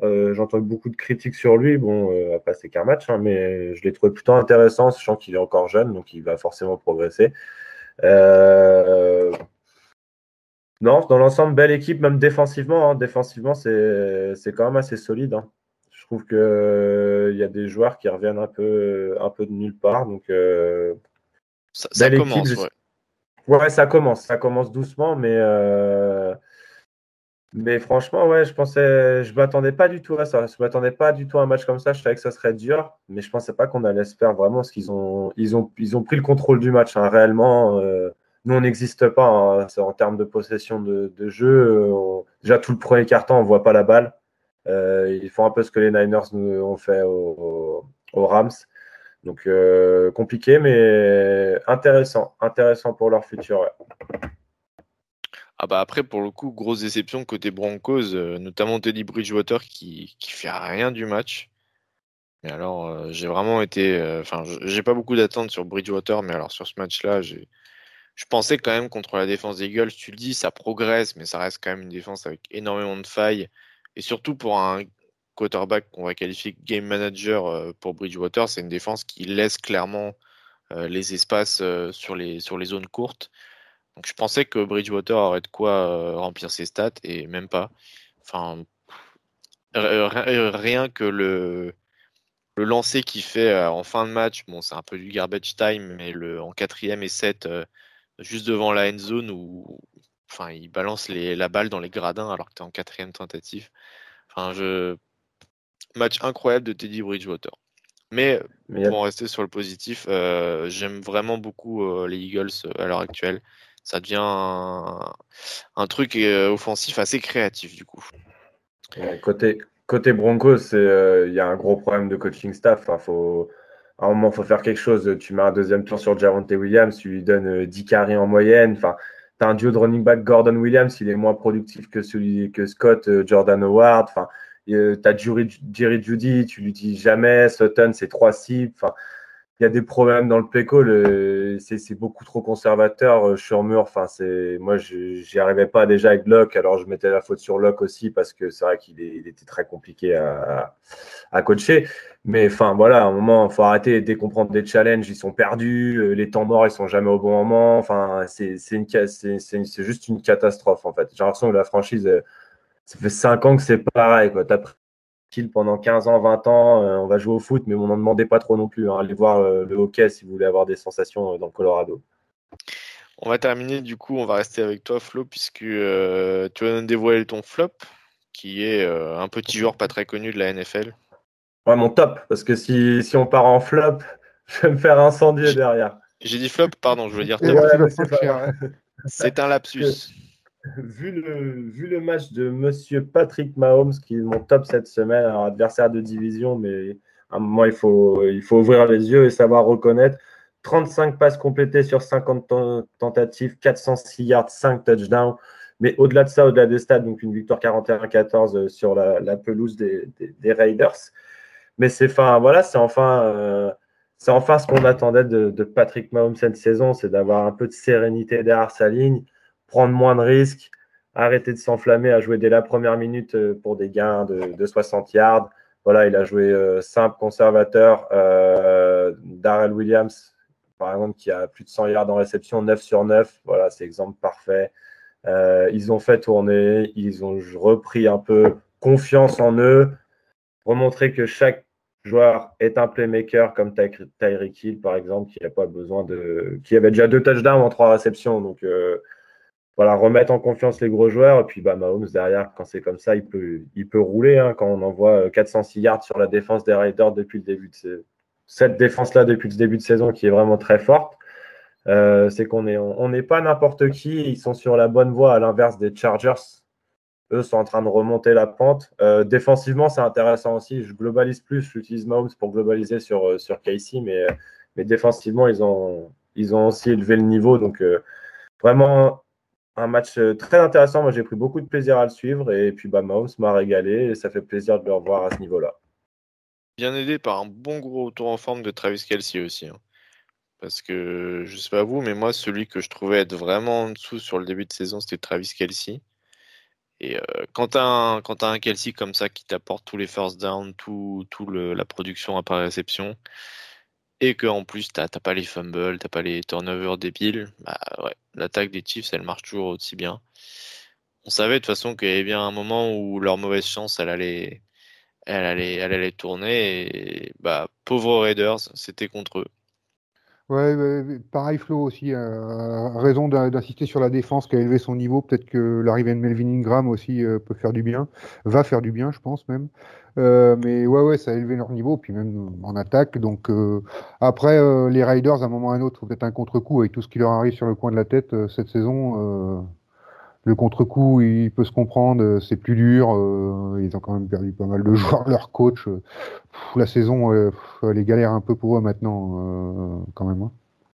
Euh, J'entends beaucoup de critiques sur lui. Bon, euh, après, c'est qu'un match, hein, mais je l'ai trouvé plutôt intéressant, sachant qu'il est encore jeune, donc il va forcément progresser. Euh... Non, dans l'ensemble, belle équipe, même défensivement. Hein. Défensivement, c'est quand même assez solide. Hein. Je trouve qu'il y a des joueurs qui reviennent un peu, un peu de nulle part. Donc, ça, ça commence, équipe, ouais. ouais. ça commence. Ça commence doucement, mais, euh... mais franchement, ouais, je pensais, je m'attendais pas du tout à ça. Je m'attendais pas du tout à un match comme ça. Je savais que ça serait dur, mais je pensais pas qu'on allait se faire vraiment ce qu'ils ont, ils ont, ils ont pris le contrôle du match. Hein, réellement, euh... nous, on n'existe pas hein. en termes de possession de, de jeu. On... Déjà, tout le premier carton, on voit pas la balle. Euh, ils font un peu ce que les Niners nous ont fait aux au, au Rams. Donc euh, compliqué, mais intéressant, intéressant pour leur futur. Ah bah après, pour le coup, grosse déception côté Broncos, euh, notamment Teddy Bridgewater qui, qui fait rien du match. Mais alors, euh, j'ai vraiment été. Enfin, j'ai pas beaucoup d'attentes sur Bridgewater, mais alors sur ce match-là, j'ai. Je pensais quand même contre la défense des Eagles, tu le dis, ça progresse, mais ça reste quand même une défense avec énormément de failles. Et surtout pour un quarterback qu'on va qualifier game manager euh, pour Bridgewater, c'est une défense qui laisse clairement euh, les espaces euh, sur les, zones courtes. Donc je pensais que Bridgewater aurait de quoi remplir ses stats et même pas. Enfin, rien que le, lancer qu'il fait en fin de match, bon, c'est un peu du garbage time, mais le, en quatrième et 7, juste devant la end zone où enfin, il balance la balle dans les gradins alors que tu es en quatrième tentative. Match incroyable de Teddy Bridgewater. Mais pour en rester sur le positif, euh, j'aime vraiment beaucoup euh, les Eagles euh, à l'heure actuelle. Ça devient un, un truc euh, offensif assez créatif du coup. Côté, côté Broncos, il y a un gros problème de coaching staff. Enfin, faut, à un moment, il faut faire quelque chose. Tu mets un deuxième tour sur Javante Williams, tu lui donnes euh, 10 carries en moyenne. Enfin, tu as un duo de running back Gordon Williams, il est moins productif que celui que Scott, Jordan Howard. Enfin, tu as Jerry, Jerry Judy, tu lui dis jamais. Sutton, c'est trois cibles. Il y a des problèmes dans le play call. euh, c'est beaucoup trop conservateur euh, sur mur. Enfin, c'est moi, j'y arrivais pas déjà avec Locke. Alors, je mettais la faute sur Locke aussi parce que c'est vrai qu'il était très compliqué à, coacher. Mais enfin, voilà, à un moment, il faut arrêter. Dès qu'on prend des challenges, ils sont perdus. euh, Les temps morts, ils sont jamais au bon moment. Enfin, c'est juste une catastrophe en fait. J'ai l'impression que la franchise, euh, ça fait 5 ans que c'est pareil. Quoi. T'as pris Kill pendant 15 ans, 20 ans, euh, on va jouer au foot, mais on n'en demandait pas trop non plus. hein. Allez voir euh, le hockey si vous voulez avoir des sensations euh, dans le Colorado. On va terminer du coup, on va rester avec toi Flo, puisque euh, tu vas nous dévoiler ton flop, qui est euh, un petit joueur pas très connu de la NFL. Ouais, mon top, parce que si, si on part en flop, je vais me faire incendier derrière. J'ai dit flop, pardon, je veux dire top. Ouais, pas. C'est un lapsus. Vu, le, vu le match de Monsieur Patrick Mahomes, qui est mon top cette semaine, alors adversaire de division, mais à un moment, il faut, il faut ouvrir les yeux et savoir reconnaître. 35 passes complétées sur 50 ten- tentatives, 406 yards, 5 touchdowns. Mais au-delà de ça, au-delà des stats, donc une victoire 41-14 sur la, pelouse des, Raiders. Mais c'est enfin, voilà, c'est enfin, euh, enfin ce qu'on attendait de Patrick Mahomes cette saison, c'est d'avoir un peu de sérénité derrière sa ligne, prendre moins de risques, arrêter de s'enflammer à jouer dès la première minute euh, pour des gains de, de 60 yards. Voilà, il a joué euh, simple, conservateur. Euh, Darrell Williams, par exemple, qui a plus de 100 yards en réception, 9 sur 9. Voilà, c'est exemple parfait. Ils ont fait tourner, ils ont repris un peu confiance en eux, remontrer que chaque joueur est un playmaker comme Ty- Tyreek Hill, par exemple, qui a pas besoin de, qui avait déjà deux touchdowns en trois réceptions. Donc voilà, remettre en confiance les gros joueurs. Et puis bah, Mahomes derrière, quand c'est comme ça, il peut, il peut rouler. hein, quand on envoie 406 yards sur la défense des Raiders depuis le début de ce- cette défense-là depuis le début de saison qui est vraiment très forte. Euh, c'est qu'on est, on n'est pas n'importe qui. Ils sont sur la bonne voie à l'inverse des Chargers. Eux sont en train de remonter la pente. Euh, défensivement, c'est intéressant aussi. Je globalise plus. J'utilise Mahomes pour globaliser sur, euh, sur Casey, mais, mais défensivement, ils ont, ils ont aussi élevé le niveau. Donc, euh, vraiment un match euh, très intéressant. Moi, j'ai pris beaucoup de plaisir à le suivre. Et puis, bah, Mahomes m'a régalé. Et ça fait plaisir de le revoir à ce niveau-là. Bien aidé par un bon gros retour en forme de Travis Kelsey aussi. hein. Parce que je sais pas vous, mais moi, celui que je trouvais être vraiment en dessous sur le début de saison, c'était Travis Kelsey. Et euh, quand tu as, un, Kelsey comme ça qui t'apporte tous les first down, tout, tout la production à réception, et que en plus t'as pas les fumbles, t'as pas les turnovers débiles, bah ouais, l'attaque des Chiefs elle marche toujours aussi bien. On savait de toute façon qu'il y avait bien un moment où leur mauvaise chance elle allait, elle allait, tourner et bah pauvres Raiders, c'était contre eux. Ouais, pareil Flo aussi, euh, raison d'in- d'insister sur la défense qui a élevé son niveau. Peut-être que l'arrivée de Melvin Ingram aussi euh, peut faire du bien, va faire du bien, je pense même. Euh, mais ouais, ouais, ça a élevé leur niveau, puis même en attaque. Donc euh, après, euh, les Raiders, à un moment ou à un autre, faut peut-être un contre-coup avec tout ce qui leur arrive sur le coin de la tête cette saison. le contre-coup, il peut se comprendre, c'est plus dur. ils ont quand même perdu pas mal de joueurs, leur coach. la saison, pff, elle est galère un peu pour eux maintenant, quand même. hein.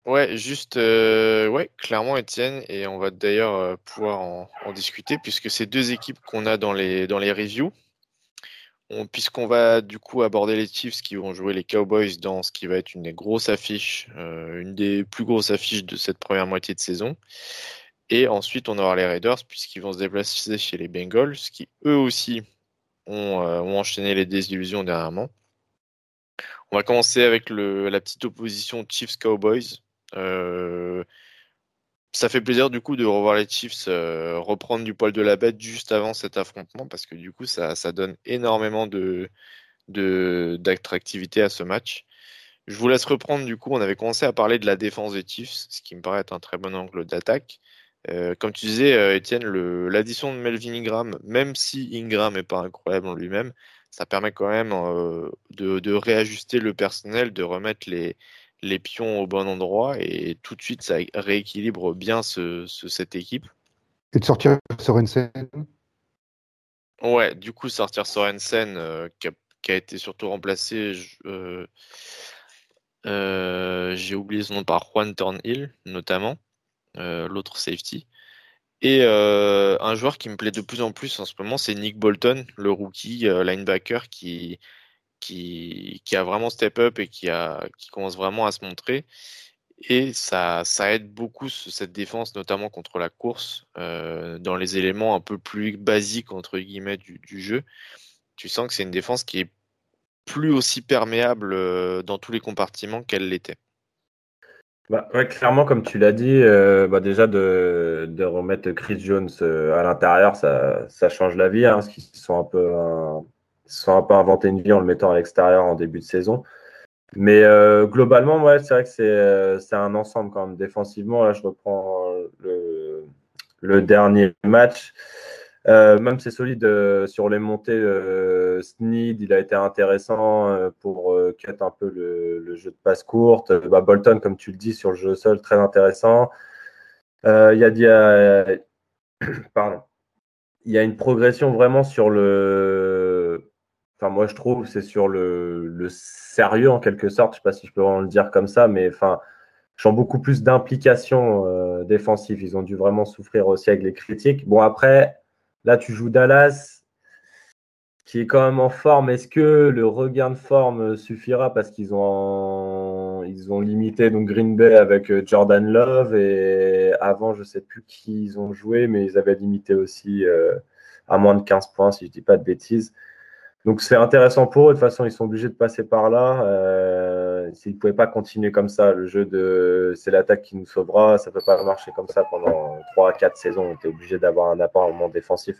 Ouais, juste, ouais, clairement Étienne, et on va d'ailleurs pouvoir en, discuter puisque c'est deux équipes qu'on a dans les, dans les reviews. Puisqu'on va du coup aborder les Chiefs qui vont jouer les Cowboys dans ce qui va être une des grosses affiches, euh, une des plus grosses affiches de cette première moitié de saison. Et ensuite, on aura les Raiders puisqu'ils vont se déplacer chez les Bengals, qui eux aussi ont, euh, enchaîné les désillusions dernièrement. On va commencer avec la petite opposition Chiefs-Cowboys. Euh, ça fait plaisir du coup de revoir les Chiefs euh, reprendre du poil de la bête juste avant cet affrontement parce que du coup ça, donne énormément de d'attractivité à ce match. Je vous laisse reprendre du coup, on avait commencé à parler de la défense des Chiefs, ce qui me paraît être un très bon angle d'attaque. Euh, comme tu disais, euh, Étienne, l'addition de Melvin Ingram, même si Ingram n'est pas incroyable en lui-même, ça permet quand même de, de, réajuster le personnel, de remettre les, les pions au bon endroit et tout de suite ça rééquilibre bien ce, cette équipe. Et de sortir Sorensen Ouais, du coup sortir Sorensen euh, qui, a, qui, a, été surtout remplacé, euh, euh, j'ai oublié son nom par Juan Thornhill notamment, l'autre safety. Et un joueur qui me plaît de plus en plus en ce moment, c'est Nick Bolton, le rookie linebacker qui, qui, a vraiment step up et qui, commence vraiment à se montrer. Et ça, aide beaucoup cette défense, notamment contre la course, euh, dans les éléments un peu plus basiques entre guillemets du, jeu. Tu sens que c'est une défense qui est plus aussi perméable euh, dans tous les compartiments qu'elle l'était. Bah, clairement, comme tu l'as dit, euh, bah, déjà de, remettre Chris Jones à l'intérieur, ça, change la vie, hein, parce qu'ils sont un peu se sont un peu inventé une vie en le mettant à l'extérieur en début de saison. Mais euh, globalement, ouais, c'est vrai que euh, c'est un ensemble quand même. Défensivement, là, je reprends le, le dernier match. Euh, même c'est solide sur les montées. Sneed, il a été intéressant pour cut un peu le, jeu de passe courte. Bah, Bolton, comme tu le dis, sur le jeu seul, très intéressant. Il y a, pardon. Il y a une progression vraiment sur le Enfin, moi, je trouve c'est sur le, sérieux en quelque sorte. Je ne sais pas si je peux vraiment le dire comme ça, mais enfin, j'en beaucoup plus d'implication euh, défensive. Ils ont dû vraiment souffrir aussi avec les critiques. Bon, après, là, tu joues Dallas, qui est quand même en forme. Est-ce que le regain de forme suffira parce qu'ils ont ils ont limité donc Green Bay avec euh, Jordan Love et avant, je sais plus qui ils ont joué, mais ils avaient limité aussi euh, à moins de 15 points, si je dis pas de bêtises. Donc c'est intéressant pour eux. De toute façon, ils sont obligés de passer par là. Euh, S'ils ne pouvaient pas continuer comme ça, le jeu de c'est l'attaque qui nous sauvera, ça ne peut pas marcher comme ça pendant 3 à 4 saisons. On était obligé d'avoir un apport moment défensif.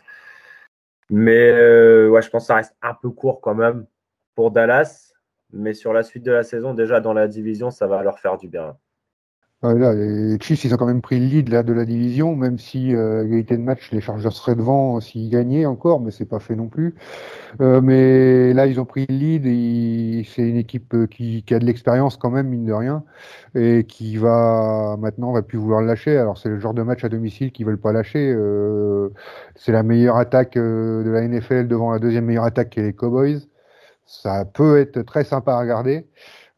Mais euh, ouais, je pense que ça reste un peu court quand même pour Dallas. Mais sur la suite de la saison, déjà dans la division, ça va leur faire du bien les Chiefs, ils ont quand même pris le lead là, de la division, même si euh, égalité de match, les Chargers seraient devant s'ils gagnaient encore, mais c'est pas fait non plus. Euh, mais là, ils ont pris le lead c'est une équipe euh, qui, qui a de l'expérience quand même, mine de rien, et qui va maintenant va plus vouloir lâcher. Alors c'est le genre de match à domicile qu'ils veulent pas lâcher. Euh, c'est la meilleure attaque euh, de la NFL devant la deuxième meilleure attaque qui est les Cowboys. Ça peut être très sympa à regarder.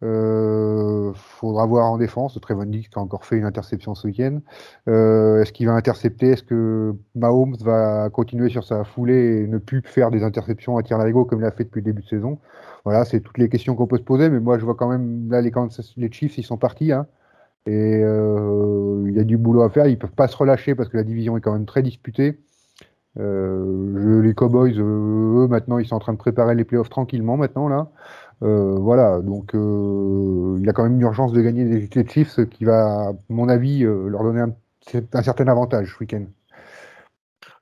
Euh, faudra voir en défense. Trevon Dix qui a encore fait une interception ce week-end. Euh, est-ce qu'il va intercepter? Est-ce que Mahomes va continuer sur sa foulée et ne plus faire des interceptions à tir larigot comme il a fait depuis le début de saison? Voilà, c'est toutes les questions qu'on peut se poser. Mais moi, je vois quand même là les, les Chiefs, ils sont partis. Hein, et euh, il y a du boulot à faire. Ils peuvent pas se relâcher parce que la division est quand même très disputée. Les Cowboys, eux, maintenant, ils sont en train de préparer les playoffs tranquillement maintenant là. Euh, voilà, donc euh, il a quand même une urgence de gagner les Chiefs qui va, à mon avis, euh, leur donner un, certain avantage ce week-end.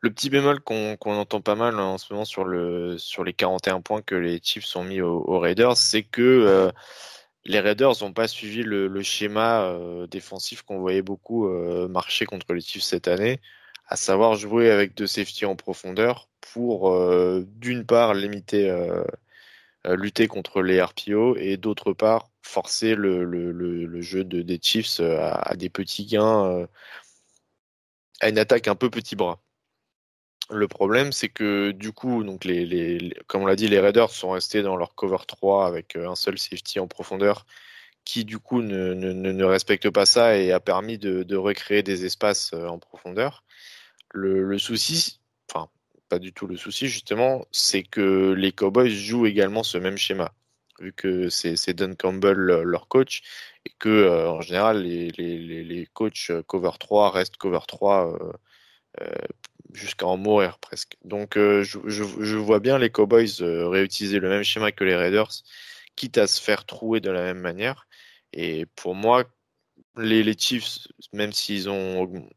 Le petit bémol qu'on entend pas mal en ce moment sur, le, sur les 41 points que les Chiefs ont mis aux, Raiders, c'est que les Raiders n'ont pas suivi le, schéma défensif qu'on voyait beaucoup marcher contre les Chiefs cette année, à savoir jouer avec deux safety en profondeur pour, d'une part, limiter euh, lutter contre les RPO et d'autre part forcer le, le, le, jeu de, des Chiefs euh, à, des petits gains, euh, à une attaque un peu petit bras. Le problème, c'est que du coup, donc les, les, comme on l'a dit, les Raiders sont restés dans leur cover 3 avec un seul safety en profondeur qui du coup ne, ne, respecte pas ça et a permis de, recréer des espaces en profondeur. Le, souci, pas du tout le souci, justement, c'est que les Cowboys jouent également ce même schéma, vu que c'est Don Campbell leur coach, et que en général, les, les, coachs cover 3 restent cover 3 jusqu'à en mourir presque. Donc je, vois bien les Cowboys réutiliser le même schéma que les Raiders, quitte à se faire trouer de la même manière. Et pour moi, les, les Chiefs, même s'ils ont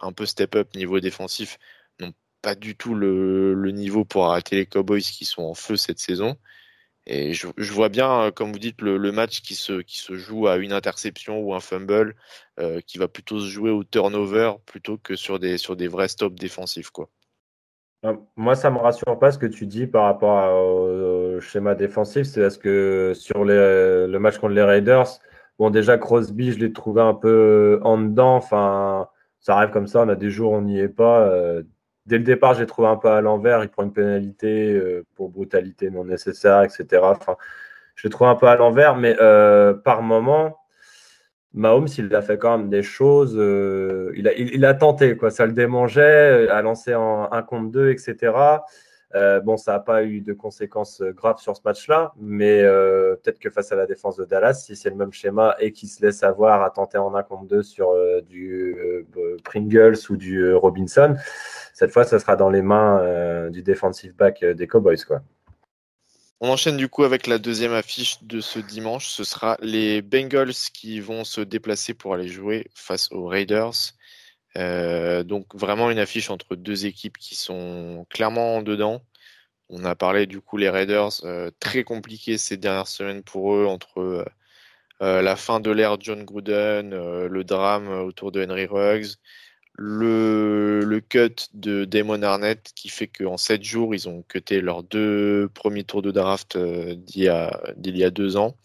un peu step up niveau défensif, pas du tout le, niveau pour arrêter les Cowboys qui sont en feu cette saison. Et je, vois bien, comme vous dites, le, match qui se, qui se joue à une interception ou un fumble, euh, qui va plutôt se jouer au turnover plutôt que sur des, sur des vrais stops défensifs. Quoi. Euh, moi, ça me rassure pas ce que tu dis par rapport au, schéma défensif. C'est parce que sur le match contre les Raiders, bon, déjà Crosby, je l'ai trouvé un peu en dedans. Enfin, ça arrive comme ça, on a des jours où on n'y est pas. Euh, dès le départ, j'ai trouvé un peu à l'envers. Il prend une pénalité euh, pour brutalité non nécessaire, etc. Enfin, je l'ai trouvé un peu à l'envers, mais euh, par moment, Mahomes, il a fait quand même des choses. il, a, il, a tenté, quoi. Ça le démangeait, a lancé en 1 contre 2, etc. Euh, bon, ça n'a pas eu de conséquences euh, graves sur ce match-là, mais euh, peut-être que face à la défense de Dallas, si c'est le même schéma et qu'il se laisse avoir à tenter en 1 contre 2 sur du Pringles ou du Robinson, cette fois, ça sera dans les mains du defensive back des Cowboys. On enchaîne du coup avec la deuxième affiche de ce dimanche. Ce sera les Bengals qui vont se déplacer pour aller jouer face aux Raiders. Euh, donc vraiment une affiche entre deux équipes qui sont clairement en dedans. On a parlé du coup les Raiders euh, très compliqué ces dernières semaines pour eux entre euh, la fin de l'ère John Gruden, le drame autour de Henry Ruggs, le, le, cut de Damon Arnett qui fait qu'en 7 jours ils ont cuté leurs deux premiers tours de draft d'il y, y, a deux ans.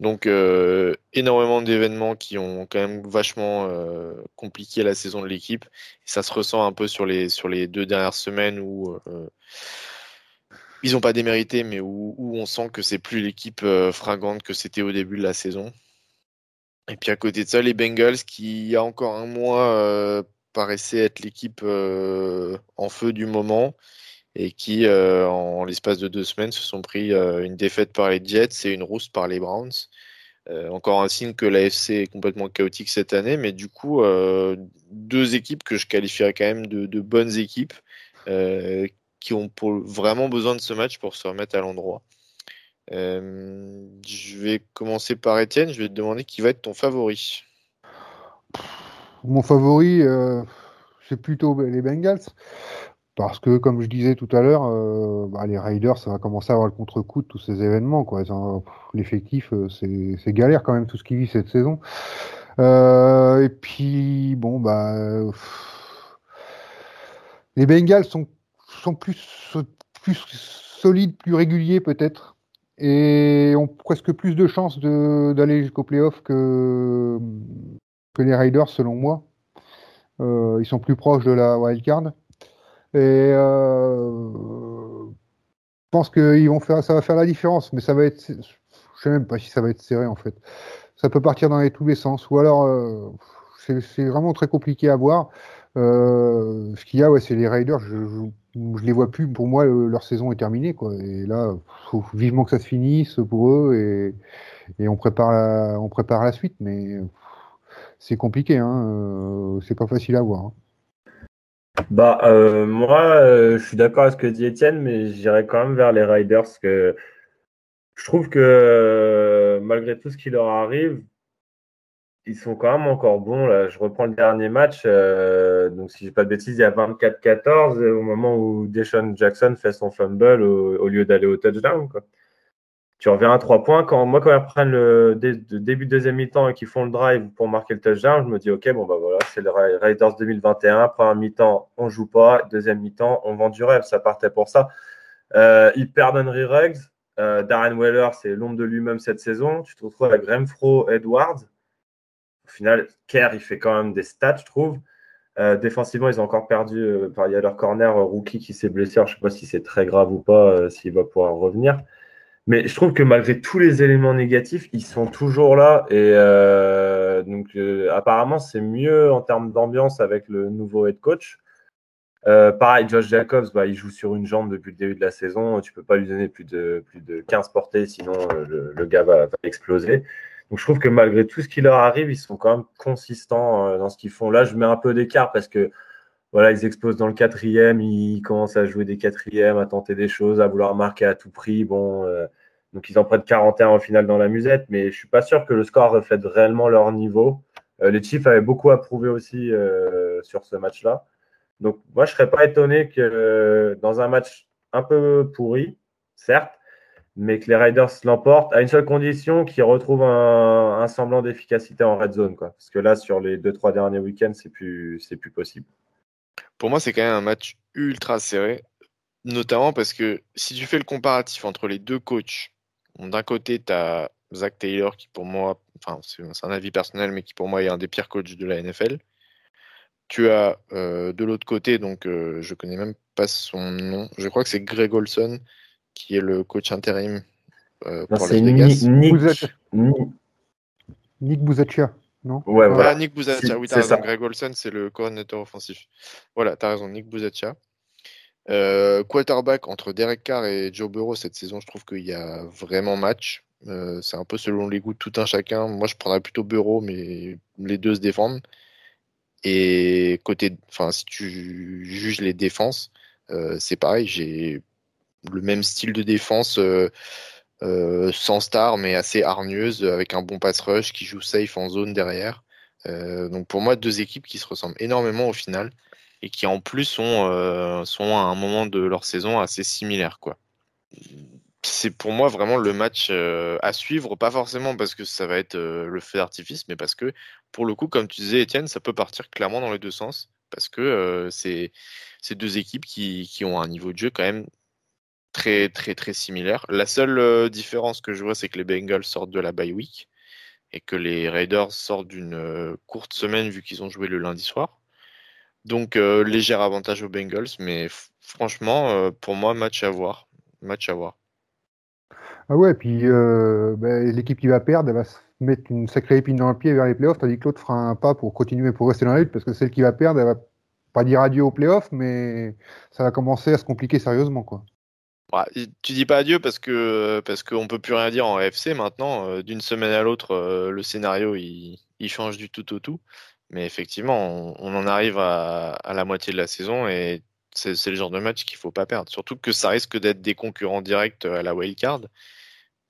Donc euh, énormément d'événements qui ont quand même vachement euh, compliqué la saison de l'équipe. Ça se ressent un peu sur les, deux dernières semaines où euh, ils n'ont pas démérité, mais où, on sent que c'est plus l'équipe fragante que c'était au début de la saison. Et puis à côté de ça, les Bengals qui, il y a encore un mois, paraissaient être l'équipe en feu du moment et qui, euh, en, l'espace de deux semaines, se sont pris euh, une défaite par les Jets et une rousse par les Browns. Euh, encore un signe que l'AFC est complètement chaotique cette année, mais du coup, deux équipes que je qualifierais quand même de, bonnes équipes qui ont vraiment besoin de ce match pour se remettre à l'endroit. Je vais commencer par Étienne, je vais te demander qui va être ton favori. Mon favori, c'est plutôt les Bengals. Parce que, comme je disais tout à l'heure, euh, bah, les Raiders, ça va commencer à avoir le contre-coup de tous ces événements. L'effectif, euh, c'est galère quand même tout ce qu'ils vit cette saison. Euh, et puis, bon, bah, les Bengals sont, sont plus, plus solides, plus réguliers peut-être, et ont presque plus de chances d'aller jusqu'au playoff que, que les Raiders, selon moi. ils sont plus proches de la wild card. Et euh, je pense faire, ça va faire la différence, mais ça va être, je sais même pas si ça va être serré en fait. Ça peut partir dans tous les sens, ou alors euh, c'est vraiment très compliqué à voir. Euh, ce qu'il y a, c'est les Raiders. Je, les vois plus. Pour moi, leur saison est terminée. Et là, faut vivement que ça se finisse pour eux et, on prépare la, suite. Mais c'est compliqué, hein. c'est pas facile à voir. Hein. Bah, euh, moi, euh, je suis d'accord avec ce que dit Étienne, mais j'irai quand même vers les Riders. Que je trouve que euh, malgré tout ce qui leur arrive, ils sont quand même encore bons. Là. Je reprends le dernier match. donc, si je pas de bêtises, il y a 24-14 au moment où Deshaun Jackson fait son fumble au, lieu d'aller au touchdown. Tu reviens à trois points. Quand, moi, quand ils reprennent le début de deuxième mi-temps et qu'ils font le drive pour marquer le touchdown, je me dis, OK, bon, bah voilà, c'est le Raiders 2021. Première mi-temps, on joue pas. Deuxième mi-temps, on vend du rêve. Ça partait pour ça. Euh, ils perdent Henry Ruggs. Euh, Darren Weller, c'est l'ombre de lui-même cette saison. Tu te retrouves avec Renfro Edwards. Au final, Kerr, il fait quand même des stats, je trouve. Euh, défensivement, ils ont encore perdu. il y a leur corner rookie qui s'est blessé. je ne sais pas si c'est très grave ou pas, s'il va pouvoir revenir. Mais je trouve que malgré tous les éléments négatifs, ils sont toujours là. Et euh, donc, euh, apparemment, c'est mieux en termes d'ambiance avec le nouveau head coach. Euh, pareil, Josh Jacobs, bah, il joue sur une jambe depuis le début de la saison. Tu peux pas lui donner plus de, plus de 15 portées, sinon euh, le, gars va, exploser. Donc je trouve que malgré tout ce qui leur arrive, ils sont quand même consistants euh, dans ce qu'ils font. Là, je mets un peu d'écart parce que voilà, ils explosent dans le quatrième, ils commencent à jouer des quatrièmes, à tenter des choses, à vouloir marquer à tout prix. Bon, donc ils en prennent 41 au final dans la musette, mais je suis pas sûr que le score reflète réellement leur niveau. les Chiefs avaient beaucoup à prouver aussi sur ce match-là. Donc, moi, je serais pas étonné que dans un match un peu pourri, certes, mais que les Riders l'emportent à une seule condition qu'ils retrouvent un, semblant d'efficacité en red zone. Quoi. Parce que là, sur les deux, trois derniers week-ends, c'est plus, plus possible. Pour moi, c'est quand même un match ultra serré, notamment parce que si tu fais le comparatif entre les deux coachs, d'un côté, tu as Zach Taylor, qui pour moi, enfin, c'est un avis personnel, mais qui pour moi est un des pires coachs de la NFL. Tu as euh, de l'autre côté, donc euh, je connais même pas son nom. Je crois que c'est Greg Olson qui est le coach intérim euh, pour les Vegas. Nick, Nick, Bouzaccia, non Ouais, voilà. Nick Bouzaccia. Oui, t'as raison. Greg Olson, c'est le coordinateur offensif. Voilà, t'as raison. Nick Bouzaccia. quarterback entre Derek Carr et Joe Burrow cette saison, je trouve qu'il y a vraiment match. c'est un peu selon les goûts de tout un chacun. Moi, je prendrais plutôt Burrow, mais les deux se défendent. Et côté, enfin, si tu juges les défenses, euh, c'est pareil. J'ai le même style de défense euh, euh, sans star, mais assez hargneuse, avec un bon pass rush qui joue safe en zone derrière. donc pour moi, deux équipes qui se ressemblent énormément au final et qui en plus sont, à un moment de leur saison assez similaires, quoi c'est pour moi vraiment le match à suivre, pas forcément parce que ça va être le feu d'artifice, mais parce que pour le coup, comme tu disais, Étienne, ça peut partir clairement dans les deux sens, parce que c'est deux équipes qui, ont un niveau de jeu quand même très très très similaire. La seule différence que je vois, c'est que les Bengals sortent de la bye week et que les Raiders sortent d'une courte semaine vu qu'ils ont joué le lundi soir. Donc léger avantage aux Bengals, mais franchement, pour moi, match à voir. Match à voir. Ah ouais, puis euh, ben, l'équipe qui va perdre, elle va se mettre une sacrée épine dans le pied vers les playoffs, tandis que l'autre fera un pas pour continuer, pour rester dans la lutte, parce que celle qui va perdre, elle va pas dire adieu aux playoffs, mais ça va commencer à se compliquer sérieusement, quoi. Bah, tu dis pas adieu parce que parce qu'on peut plus rien dire en FC maintenant. Euh, d'une semaine à l'autre, euh, le scénario il, change du tout au tout. Mais effectivement, on, en arrive à, à, la moitié de la saison et c'est le genre de match qu'il faut pas perdre. Surtout que ça risque d'être des concurrents directs à la wildcard.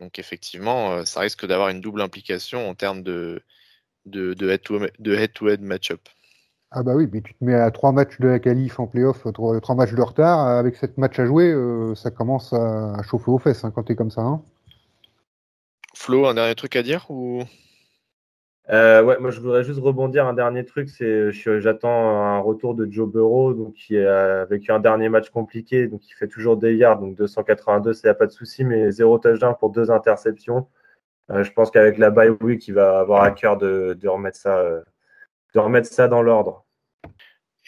Donc effectivement, euh, ça risque d'avoir une double implication en termes de, de, de head-to-head match-up. Ah bah oui, mais tu te mets à trois matchs de la qualif en playoff, trois, trois matchs de retard, avec cette match à jouer, euh, ça commence à, chauffer aux fesses hein, quand t'es comme ça. Hein. Flo, un dernier truc à dire ou? Euh, ouais, moi je voudrais juste rebondir un dernier truc, c'est j'attends un retour de Joe Burrow, donc qui a vécu un dernier match compliqué, donc il fait toujours des yards, donc 282, ça a pas de souci, mais zéro touchdown pour deux interceptions. Euh, je pense qu'avec la bye week, il va avoir à cœur de, de remettre ça, euh, de remettre ça dans l'ordre.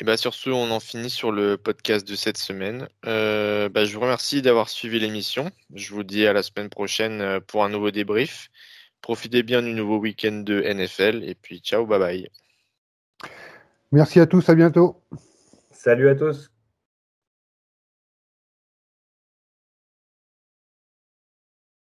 Et bah sur ce, on en finit sur le podcast de cette semaine. Euh, bah, je vous remercie d'avoir suivi l'émission. Je vous dis à la semaine prochaine pour un nouveau débrief. Profitez bien du nouveau week-end de NFL et puis ciao, bye bye. Merci à tous, à bientôt. Salut à tous.